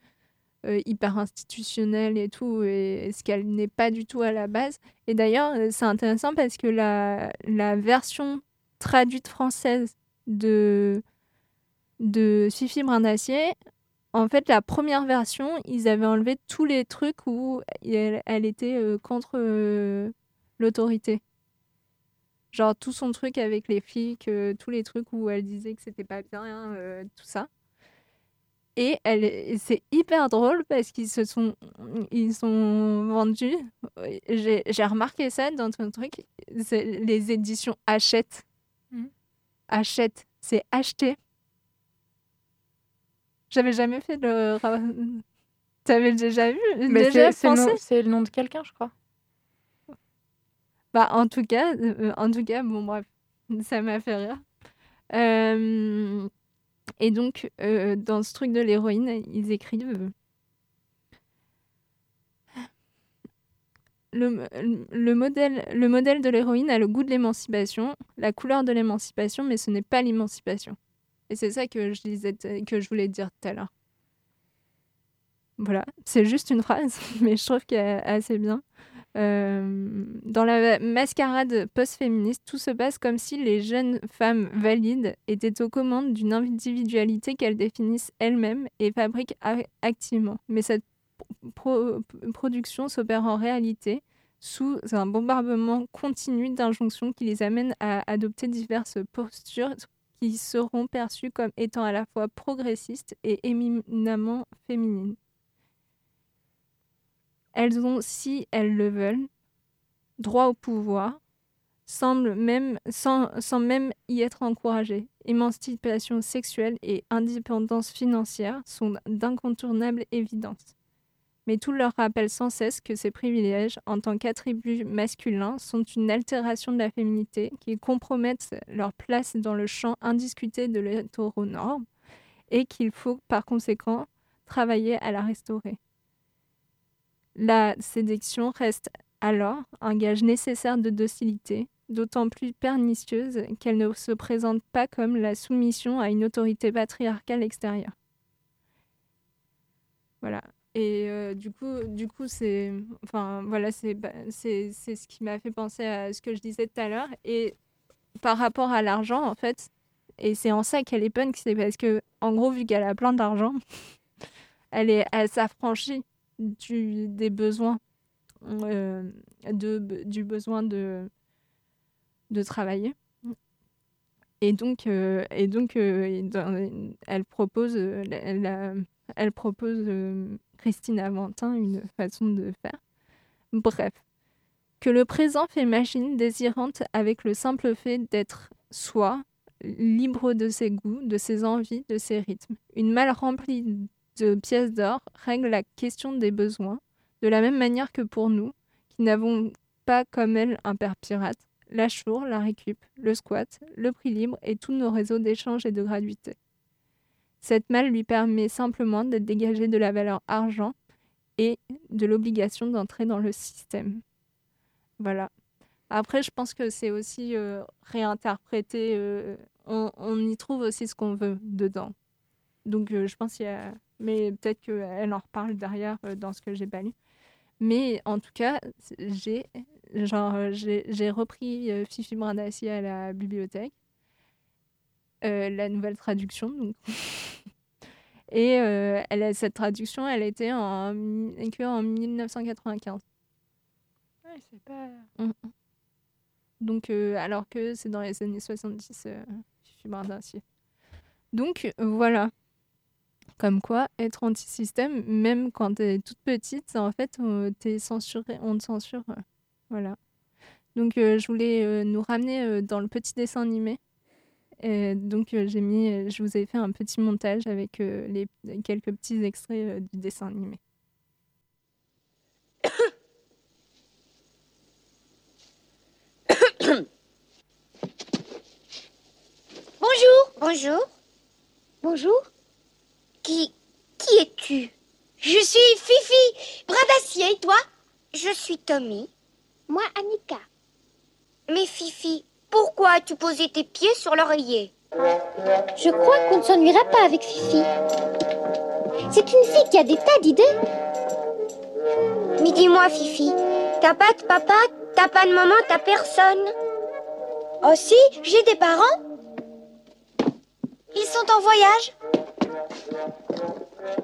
hyper institutionnelle et tout, et ce qu'elle n'est pas du tout à la base. Et d'ailleurs, c'est intéressant parce que la, la version traduite française de, de Brin d'Acier, en fait, la première version, ils avaient enlevé tous les trucs où elle, était euh, contre euh, l'autorité. Genre tout son truc avec les flics, euh, tous les trucs où elle disait que c'était pas bien, euh, tout ça. Et elle, c'est hyper drôle parce qu'ils se sont, ils sont vendus. J'ai remarqué ça dans ton truc. Les éditions Hachette. Hachette, c'est acheter. J'avais jamais fait le. T'avais déjà vu Mais le, c'est le nom de quelqu'un, je crois. Bah, en tout cas, euh, en tout cas, bon, bref, ça m'a fait rire. Euh, et donc, euh, dans ce truc de l'héroïne, ils écrivent le, le, modèle, le modèle de l'héroïne a le goût de l'émancipation, la couleur de l'émancipation, mais ce n'est pas l'émancipation. Et c'est ça que je, disais, que je voulais dire tout à l'heure. Voilà, c'est juste une phrase, mais je trouve qu'elle est assez bien. Euh, dans la mascarade post-féministe, tout se passe comme si les jeunes femmes valides étaient aux commandes d'une individualité qu'elles définissent elles-mêmes et fabriquent activement. Mais cette pro- production s'opère en réalité sous un bombardement continu d'injonctions qui les amènent à adopter diverses postures qui seront perçues comme étant à la fois progressistes et éminemment féminines. Elles ont, si elles le veulent, droit au pouvoir, semblent même, sans, sans même y être encouragées. Émancipation sexuelle et indépendance financière sont d'incontournables évidences. Mais tout leur rappelle sans cesse que ces privilèges, en tant qu'attributs masculins, sont une altération de la féminité, qui compromettent leur place dans le champ indiscuté de l'hétéronorme, et qu'il faut par conséquent travailler à la restaurer. La séduction reste alors un gage nécessaire de docilité, d'autant plus pernicieuse qu'elle ne se présente pas comme la soumission à une autorité patriarcale extérieure. Voilà. Et euh, du coup, du coup, c'est, enfin, voilà, c'est, c'est, c'est ce qui m'a fait penser à ce que je disais tout à l'heure. Et par rapport à l'argent, en fait, et c'est en ça qu'elle est punk, c'est parce que, en gros, vu qu'elle a plein d'argent, elle est, elle s'affranchit du, des besoins, euh, de, du besoin de, de travailler. Et donc, euh, et donc elle propose, elle propose Christine Aventin une façon de faire. Bref, que le présent fait machine désirante avec le simple fait d'être soi, libre de ses goûts, de ses envies, de ses rythmes. Une malle remplie de pièces d'or règle la question des besoins, de la même manière que pour nous, qui n'avons pas comme elle un père pirate, la chour, la récup, le squat, le prix libre et tous nos réseaux d'échange et de gratuité. Cette malle lui permet simplement d'être dégagée de la valeur argent et de l'obligation d'entrer dans le système. Voilà. Après, je pense que c'est aussi euh, réinterprété. euh, on, y trouve aussi ce qu'on veut dedans. Donc, euh, je pense qu'il y a. Mais peut-être qu'elle en reparle derrière euh, dans ce que j'ai pas lu. Mais en tout cas, j'ai genre euh, j'ai repris Fifi Brin d'Acier à la bibliothèque, la nouvelle traduction. Et euh, elle a, cette traduction, elle était en, que en 1995. Ouais, c'est pas. Donc, euh, alors que c'est dans les années 70, euh, Fifi Brin d'Acier. Donc, voilà. Comme quoi, être anti-système, même quand t'es toute petite, en fait, on, t'es censuré, on te censure. voilà. Donc, je voulais nous ramener dans le petit dessin animé. Et donc, euh, j'ai mis, euh, je vous ai fait un petit montage avec euh, les, quelques petits extraits euh, du dessin animé. Bonjour. Bonjour. Bonjour. Qui qui es-tu? Je suis Fifi, bras d'acier, et toi? Je suis Tommy. Moi, Annika. Mais Fifi, pourquoi as-tu posé tes pieds sur l'oreiller Je crois qu'on ne s'ennuiera pas avec Fifi. C'est une fille qui a des tas d'idées. Mais dis-moi, Fifi, t'as pas de papa, t'as pas de maman, t'as personne. Oh si, j'ai des parents. Ils sont en voyage.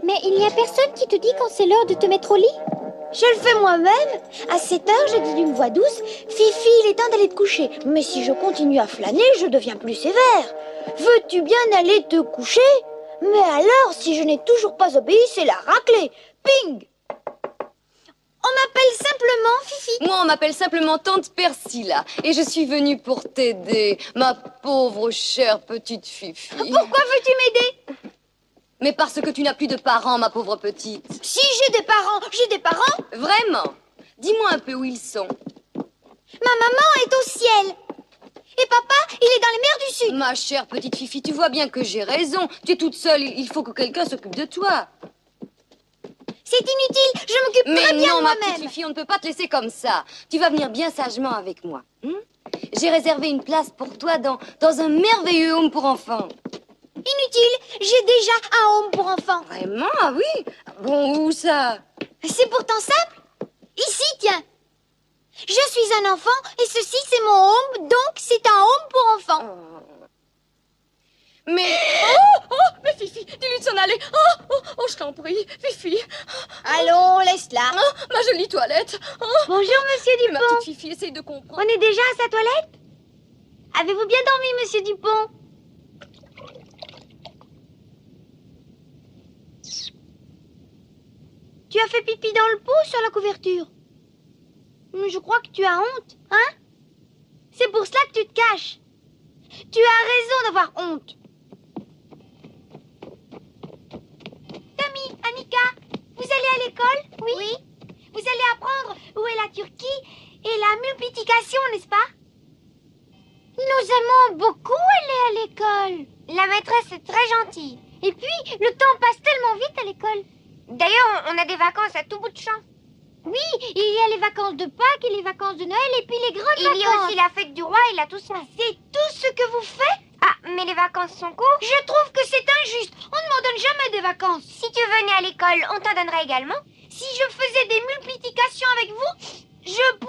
Mais il n'y a personne qui te dit quand c'est l'heure de te mettre au lit Je le fais moi-même. À 7 heures, je dis d'une voix douce Fifi, il est temps d'aller te coucher. Mais si je continue à flâner, je deviens plus sévère. Veux-tu bien aller te coucher? Mais alors, si je n'ai toujours pas obéi, c'est la raclée. Ping On m'appelle simplement Fifi. Moi, on m'appelle simplement Tante Persilla et je suis venue pour t'aider, ma pauvre chère petite Fifi. Pourquoi veux-tu m'aider? Mais parce que tu n'as plus de parents, ma pauvre petite. Si j'ai des parents, j'ai des parents. Vraiment Dis-moi un peu où ils sont. Ma maman est au ciel. Et papa, il est dans les mers du Sud. Ma chère petite Fifi, tu vois bien que j'ai raison. Tu es toute seule, il faut que quelqu'un s'occupe de toi. C'est inutile, je m'occupe très bien non, ma petite moi-même. Fifi, on ne peut pas te laisser comme ça. Tu vas venir bien sagement avec moi. hein J'ai réservé une place pour toi dans, dans un merveilleux home pour enfants. Inutile, j'ai déjà un home pour enfants. Vraiment Ah oui Bon, où ça? C'est pourtant simple. Ici, tiens. Je suis un enfant et ceci c'est mon home, donc c'est un home pour enfants. Mais... Oh, oh, mais Fifi, dis-lui de s'en aller. Oh, oh, oh, je t'en prie, Fifi. Allons, laisse-la. Oh, ma jolie toilette. Oh, Bonjour, monsieur ma Dupont. petite Fifi, essaye de comprendre. On est déjà à sa toilette? Avez-vous bien dormi, monsieur Dupont? Tu as fait pipi dans le pot sur la couverture Mais Je crois que tu as honte, hein? C'est pour cela que tu te caches. Tu as raison d'avoir honte. Tommy, Annika, vous allez à l'école? Oui. Vous allez apprendre où est la Turquie et la multiplication, n'est-ce pas? Nous aimons beaucoup aller à l'école. La maîtresse est très gentille. Et puis, le temps passe tellement vite à l'école. D'ailleurs, on a des vacances à tout bout de champ. Oui, il y a les vacances de Pâques et les vacances de Noël et puis les grandes vacances. Il y a aussi la fête du roi et la Toussaint. C'est tout ce que vous faites Ah, mais les vacances sont courtes Je trouve que c'est injuste. On ne m'en donne jamais des vacances. Si tu venais à l'école, on t'en donnerait également. Si je faisais des multiplications avec vous, je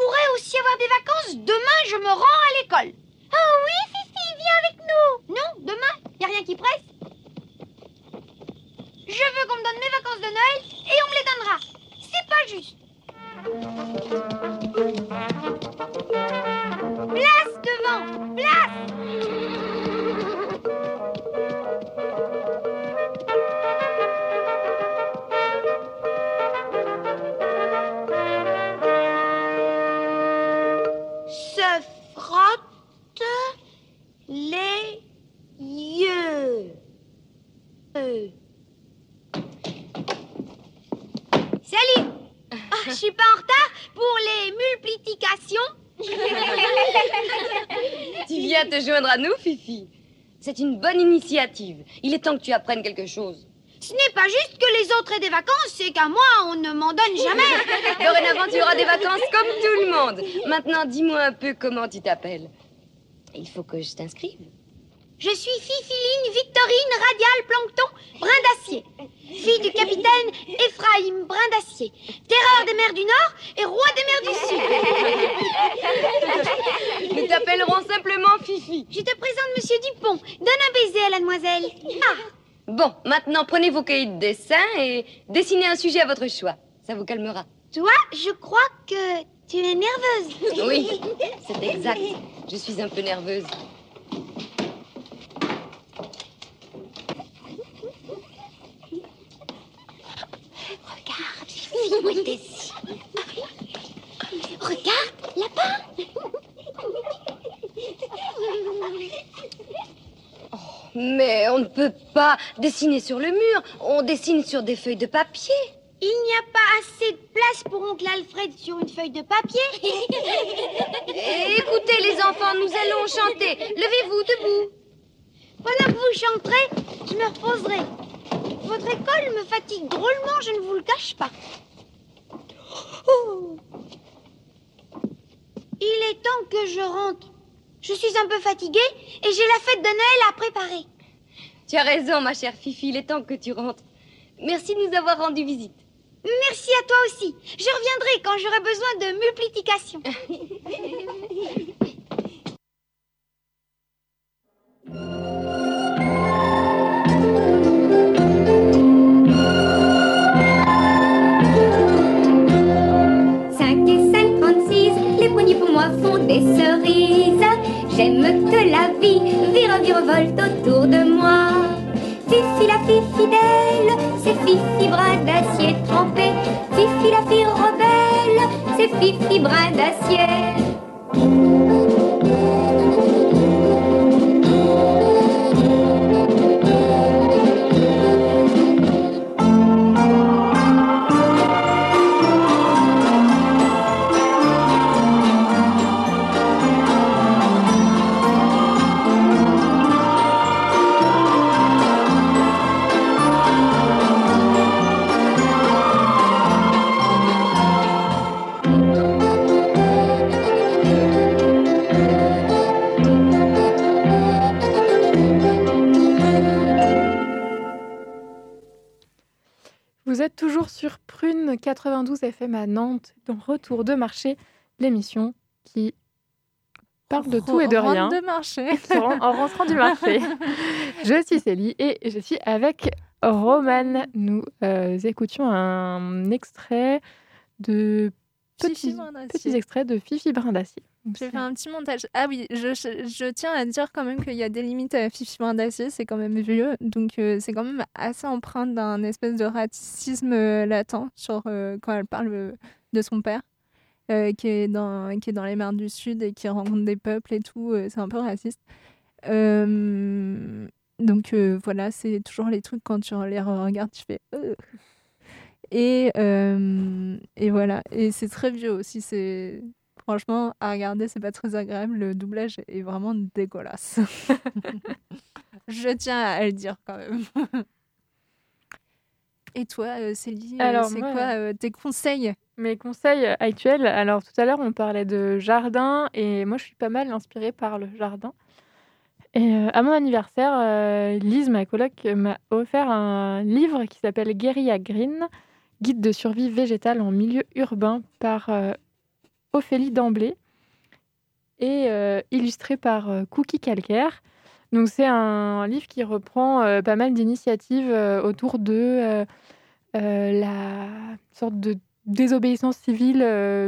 C'est une bonne initiative. Il est temps que tu apprennes quelque chose. Ce n'est pas juste que les autres aient des vacances, c'est qu'à moi, on ne m'en donne jamais. Dorénavant, tu auras des vacances comme tout le monde. Maintenant, dis-moi un peu comment tu t'appelles. Il faut que je t'inscrive. Je suis Fifiline Victorine Radial Plancton Brin d'Acier, fille du capitaine Ephraim Brin d'Acier, terreur des mers du Nord et roi des mers du Sud. Nous t'appellerons simplement Fifi. Je te présente Monsieur Dupont. Donne un baiser à la demoiselle. Ah, Bon, maintenant, prenez vos cahiers de dessin et dessinez un sujet à votre choix. Ça vous calmera. toi, je crois que tu es nerveuse. Oui, c'est exact. Je suis un peu nerveuse. Regarde, là-bas. Mais on ne peut pas dessiner sur le mur. On dessine sur des feuilles de papier. Il n'y a pas assez de place pour oncle Alfred sur une feuille de papier. Écoutez, les enfants, nous allons chanter. Levez-vous debout. Pendant que vous chanterez, je me reposerai. Votre école me fatigue drôlement, je ne vous le cache pas. Oh. Il est temps que je rentre. Je suis un peu fatiguée et j'ai la fête de Noël à préparer. Tu as raison, ma chère Fifi. Il est temps que tu rentres. Merci de nous avoir rendu visite. Merci à toi aussi. Je reviendrai quand j'aurai besoin de multiplication. des cerises. J'aime que la vie vire, virevolte autour de moi. Fifi la fille fidèle, c'est Fifi bras d'acier trempé. Fifi la fille rebelle, c'est Fifi bras d'acier. Êtes toujours sur Prune 92 FM à Nantes, dans Retour de marché, l'émission qui parle de tout et de rien. de marché. en rentrant du marché. je suis Célie et je suis avec Romane. Nous euh, écoutions un extrait de petits, petits extraits de Fifi Brin d'Acier. Donc, J'ai fait un petit montage. Ah oui, je, je, je tiens à dire quand même qu'il y a des limites à Fifi Brin d'Acier, c'est quand même vieux, donc euh, c'est quand même assez empreinte d'un espèce de racisme euh, latent sur, euh, quand elle parle de son père, euh, qui, est dans, qui est dans les mers du Sud et qui rencontre des peuples et tout, euh, c'est un peu raciste. Euh, donc euh, voilà, c'est toujours les trucs quand tu les regardes, tu fais... Et, euh, et voilà, et c'est très vieux aussi, c'est... Franchement, à regarder, c'est pas très agréable. Le doublage est vraiment dégueulasse. Je tiens à le dire quand même. Et toi, euh, Célie, euh, Alors, c'est moi, quoi euh, tes conseils? Mes conseils actuels, alors tout à l'heure on parlait de jardin et moi je suis pas mal inspirée par le jardin. Et euh, à mon anniversaire, euh, Lise, ma coloc, m'a offert un livre qui s'appelle Guérilla Green, guide de survie végétale en milieu urbain par euh, Ophélie Damblé et euh, illustré par euh, Cookie Calcaire. Donc c'est un livre qui reprend pas mal d'initiatives autour de la sorte de désobéissance civile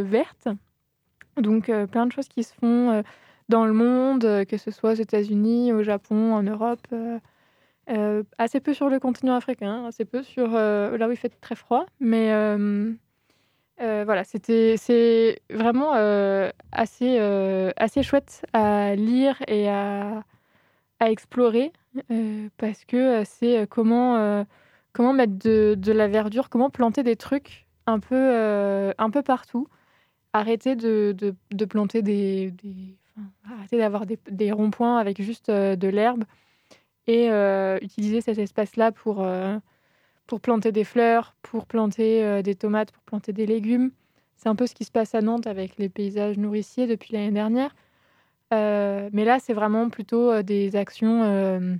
verte. Donc plein de choses qui se font dans le monde, que ce soit aux États-Unis, au Japon, en Europe. Euh, assez peu sur le continent africain, assez peu sur euh, là où il fait très froid. Mais euh, voilà, c'était c'est vraiment assez, assez chouette à lire et à, à explorer parce que c'est comment, comment mettre de, de la verdure, comment planter des trucs un peu, un peu partout. Arrêter de, de, de planter des. arrêter d'avoir des, des ronds-points avec juste de l'herbe et euh, utiliser cet espace-là pour, euh, pour planter des fleurs, pour planter euh, des tomates, pour planter des légumes. C'est un peu ce qui se passe à Nantes avec les paysages nourriciers depuis l'année dernière. Mais là, c'est vraiment plutôt des actions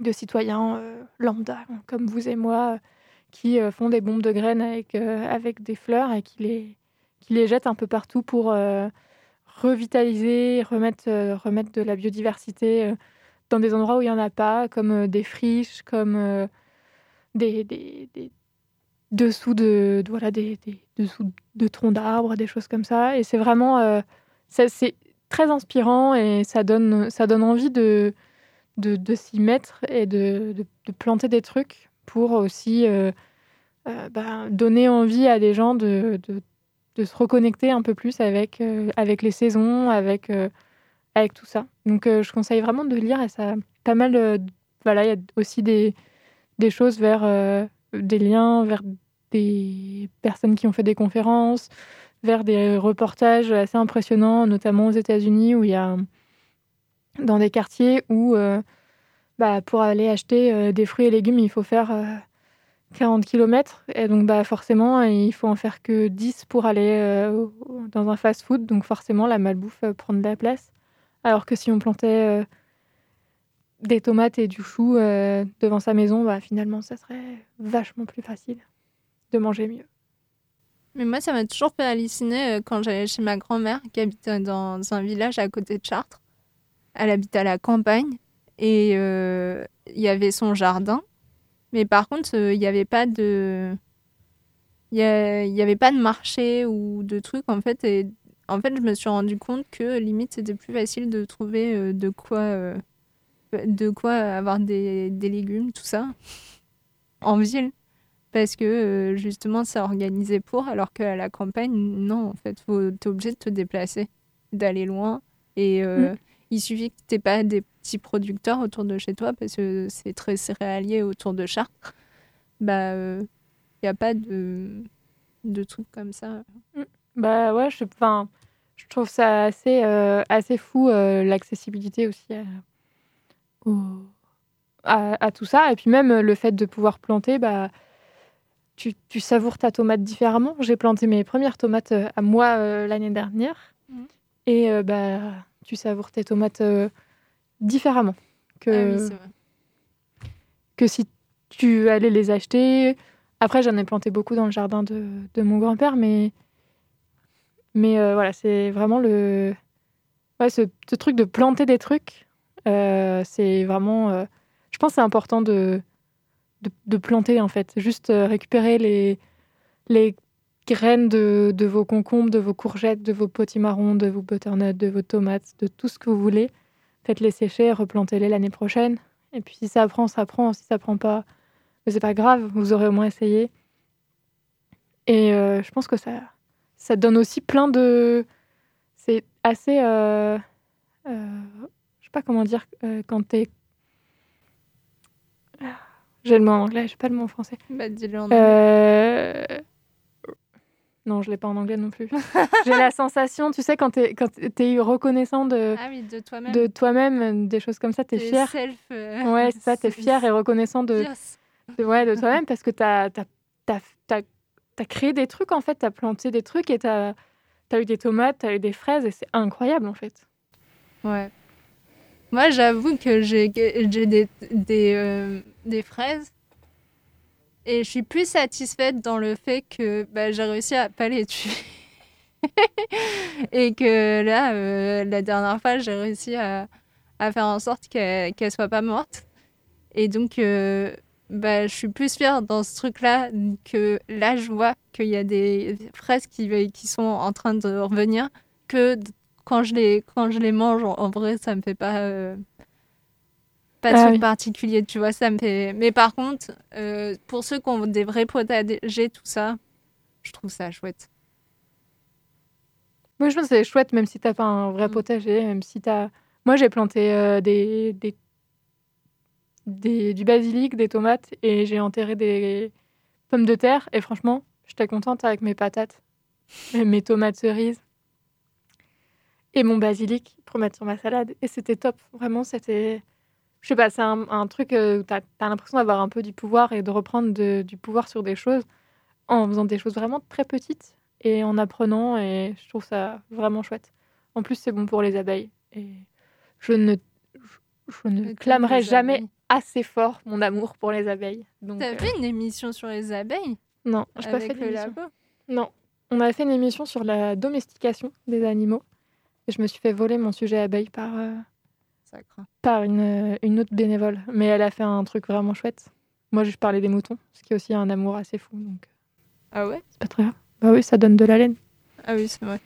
de citoyens euh, lambda, comme vous et moi, qui font des bombes de graines avec, avec des fleurs et qui les, qui les jettent un peu partout pour revitaliser, remettre, remettre de la biodiversité dans des endroits où il n'y en a pas, comme euh, des friches, comme euh, des, des, des- dessous de, voilà, des, des- dessous de troncs d'arbres, des choses comme ça. Et c'est vraiment... euh, c'est très inspirant et ça donne, ça donne envie de, de, s'y mettre et de, de- planter des trucs pour aussi ben, donner envie à des gens de, se reconnecter un peu plus avec, avec les saisons, avec, avec tout ça. Donc euh, je conseille vraiment de lire ça pas mal... euh, voilà, il y a aussi des, des choses vers euh, des liens, vers des personnes qui ont fait des conférences, vers des reportages assez impressionnants, notamment aux États-Unis, où il y a dans des quartiers où bah, pour aller acheter des fruits et légumes, il faut faire euh, 40 km. Et donc bah, forcément, il faut en faire que 10 pour aller dans un fast-food. Donc forcément, la malbouffe prend de la place. Alors que si on plantait euh, des tomates et du chou euh, devant sa maison, bah, finalement, ça serait vachement plus facile de manger mieux. Mais moi, ça m'a toujours fait halluciner euh, quand j'allais chez ma grand-mère qui habite dans un village à côté de Chartres. Elle habite à la campagne et il y avait son jardin. Mais par contre, il n'y avait pas de. Il avait pas de marché ou de trucs en fait. En fait, je me suis rendu compte que limite, c'était plus facile de trouver de quoi de quoi avoir des, des, légumes, tout ça, en ville. Parce que euh, justement, c'est organisé pour, alors qu'à la campagne, non, en fait, t'es obligé de te déplacer, d'aller loin. Et euh, mm. il suffit que t'aies pas des petits producteurs autour de chez toi, parce que c'est très céréalier autour de Chartres. Bah, il euh, n'y a pas de, de trucs comme ça. Mm. Bah ouais, je, je trouve ça assez, assez fou, l'accessibilité aussi à, tout ça. Et puis même euh, le fait de pouvoir planter, bah, tu, tu savoures ta tomate différemment. J'ai planté mes premières tomates euh, à moi euh, l'année dernière. Mmh. Et bah, tu savoures tes tomates différemment que, ah que si tu allais les acheter. Après, j'en ai planté beaucoup dans le jardin de, de mon grand-père, mais, mais voilà, c'est vraiment le, ouais, ce, truc de planter des trucs euh, c'est vraiment. Euh, je pense que c'est important de, de, planter, en fait. Juste euh, récupérer les, les graines de, de, vos concombres, de vos courgettes, de vos potimarrons, de vos butternuts, de vos tomates, de tout ce que vous voulez. Faites-les sécher, replantez-les l'année prochaine. Et puis si ça prend, ça prend. Si ça prend pas, c'est pas grave, vous aurez au moins essayé. Et je pense que ça, ça donne aussi plein de. C'est assez pas comment dire euh, quand t'es. J'ai le mot en anglais, j'ai pas le mot en français. Bah, dis-le en anglais. Euh, non, je l'ai pas en anglais non plus. j'ai la sensation, tu sais, quand t'es quand es reconnaissant de, ah oui, de toi-même, de toi-même, des choses comme ça, t'es fier. Self, euh, Ouais, c'est ça, t'es fier et reconnaissant de, de ouais, de toi-même parce que t'as as, as, as, créé des trucs en fait, t'as planté des trucs et t'as as eu des tomates, t'as eu des fraises et c'est incroyable en fait. Ouais. Moi, j'avoue que j'ai des, des, euh, des, fraises et je suis plus satisfaite dans le fait que bah, j'ai réussi à pas les tuer. et que là, euh, la dernière fois, j'ai réussi à, à, faire en sorte qu'elle ne soit pas morte. Et donc, euh, bah, je suis plus fière dans ce truc-là que là, je vois qu'il y a des fraises qui, qui sont en train de revenir que quand je les, quand je les mange, en, vrai, ça me fait pas, euh, pas de ah particulier, tu vois. Ça me fait... Mais par contre, euh, pour ceux qui ont des vrais potagers, tout ça, je trouve ça chouette. Moi, je pense que c'est chouette, même si t'as pas un vrai mm. potager, même si t'as. Moi, j'ai planté euh, des, des, des, du basilic, des tomates, et j'ai enterré des pommes de terre. Et franchement, j'étais contente avec mes patates, mes tomates cerises et mon basilic pour mettre sur ma salade. Et c'était top. Vraiment, c'était. Je sais pas, c'est un, truc euh, où tu as, l'impression d'avoir un peu du pouvoir et de reprendre du pouvoir sur des choses en faisant des choses vraiment très petites et en apprenant. Et je trouve ça vraiment chouette. En plus, c'est bon pour les abeilles. Et je ne, je ne clamerai jamais assez fort mon amour pour les abeilles. T'as euh... fait une émission sur les abeilles? Non, je pas fait le Non, on avait fait une émission sur la domestication des animaux. Et je me suis fait voler mon sujet abeille par, euh, par une, euh, une, autre bénévole. Mais elle a fait un truc vraiment chouette. Moi, je parlais des moutons, ce qui est aussi un amour assez fou. Donc... Euh, ah ouais? C'est pas très grave. Bah oui, ça donne de la laine. Ah oui, c'est vrai.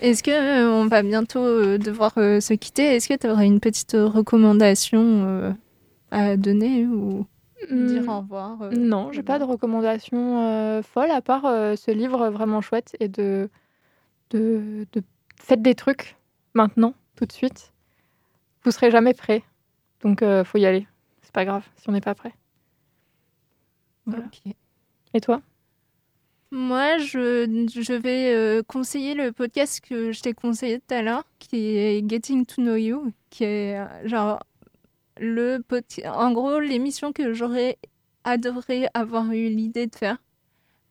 Est-ce que on va bientôt devoir se quitter? Est-ce que tu aurais une petite recommandation à donner ou dire au revoir Non, j'ai pas de recommandation folle à part ce livre vraiment chouette et de, de, de faites des trucs maintenant, tout de suite. Vous serez jamais prêt. Donc, il euh, faut y aller. C'est pas grave si on n'est pas prêt. Et toi? Moi, je, je vais euh, conseiller le podcast que je t'ai conseillé tout à l'heure, qui est Getting to Know You, qui est euh, genre le en gros l'émission que j'aurais adoré avoir eu l'idée de faire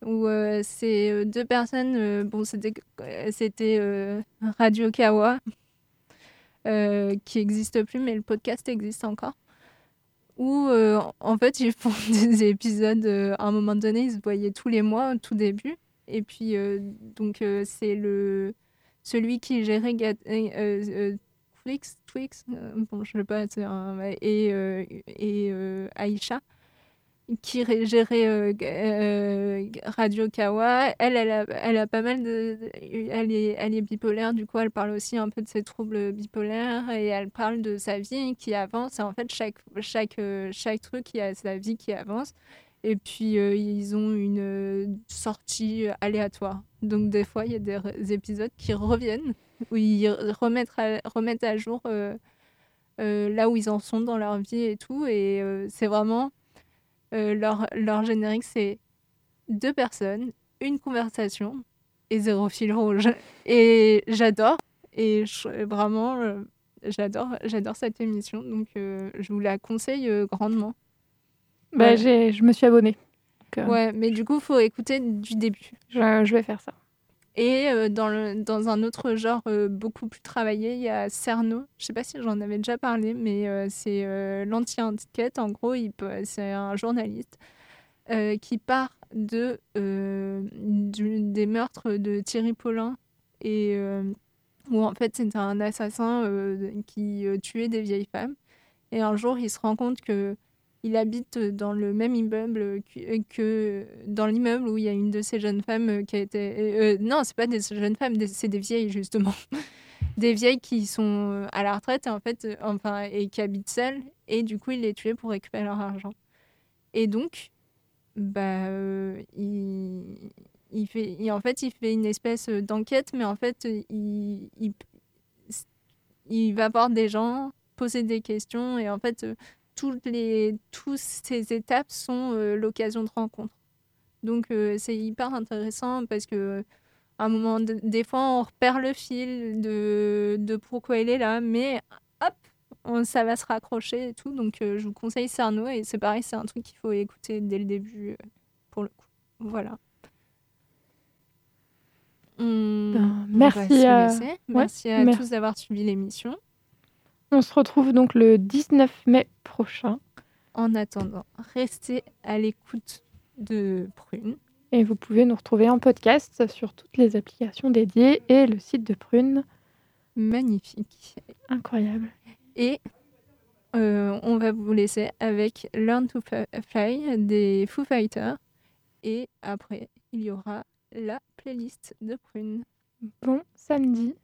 où euh, c'est euh, deux personnes, bon, c'était, Radio Kawa, qui n'existe plus, mais le podcast existe encore. Où euh, en fait ils font des épisodes, euh, à un moment donné, ils se voyaient tous les mois au tout début. Et puis euh, donc c'est le celui qui gérait Twix, Twix, bon je sais pas, et, et Aïcha qui gérait euh, euh, Radio Kawa. Elle, elle a, elle a pas mal de. Elle est, elle est bipolaire, du coup, elle parle aussi un peu de ses troubles bipolaires et elle parle de sa vie qui avance. Et en fait, chaque, chaque, chaque truc, il y a sa vie qui avance. Et puis, euh, ils ont une sortie aléatoire. Donc, des fois, il y a des, épisodes qui reviennent, où ils remettent à, remettent à jour là où ils en sont dans leur vie et tout. Et c'est vraiment. Euh, leur, leur générique, c'est deux personnes, une conversation et zéro fil rouge. Et j'adore. Et je- vraiment, euh, j'adore, j'adore cette émission. Donc, euh, je vous la conseille grandement. Bah, Ouais. j'ai- je me suis abonnée. Donc, Ouais, mais du coup, il faut écouter du début. je, je vais faire ça. Et euh, dans, un autre genre euh, beaucoup plus travaillé, il y a Cerno. Je sais pas si j'en avais déjà parlé, mais euh, c'est l'anti-enquête. En gros, c'est un journaliste qui part de, des meurtres de Thierry Paulin où en fait c'était un assassin qui tuait des vieilles femmes. Et un jour, il se rend compte que il habite dans le même immeuble que, que dans l'immeuble où il y a une de ces jeunes femmes euh, qui a été. euh, non, c'est pas des jeunes femmes, c'est des vieilles justement. des vieilles qui sont euh, à la retraite et en fait, euh, enfin, et qui habitent seules. Et du coup, il les tuait pour récupérer leur argent. Et donc, bah, euh, il, fait, en fait, il fait une espèce d'enquête, mais en fait, il, il, il va voir des gens, poser des questions, et en fait, euh, toutes les, toutes ces étapes sont euh, l'occasion de rencontres. Donc, euh, c'est hyper intéressant parce que à un moment, de- des fois, on repère le fil de, de pourquoi il est là, mais hop, on- ça va se raccrocher et tout. Donc, euh, je vous conseille Cerno, et c'est pareil, c'est un truc qu'il faut écouter dès le début, pour le coup. Voilà. On- Ben, merci à- ouais, Merci à merci. tous d'avoir suivi l'émission. On se retrouve donc le 19 mai prochain. En attendant, restez à l'écoute de Prune. Et vous pouvez nous retrouver en podcast sur toutes les applications dédiées et le site de Prune. Magnifique. Incroyable. Et euh, on va vous laisser avec Learn to Fly des Foo Fighters. Et après, il y aura la playlist de Prune. Bon samedi.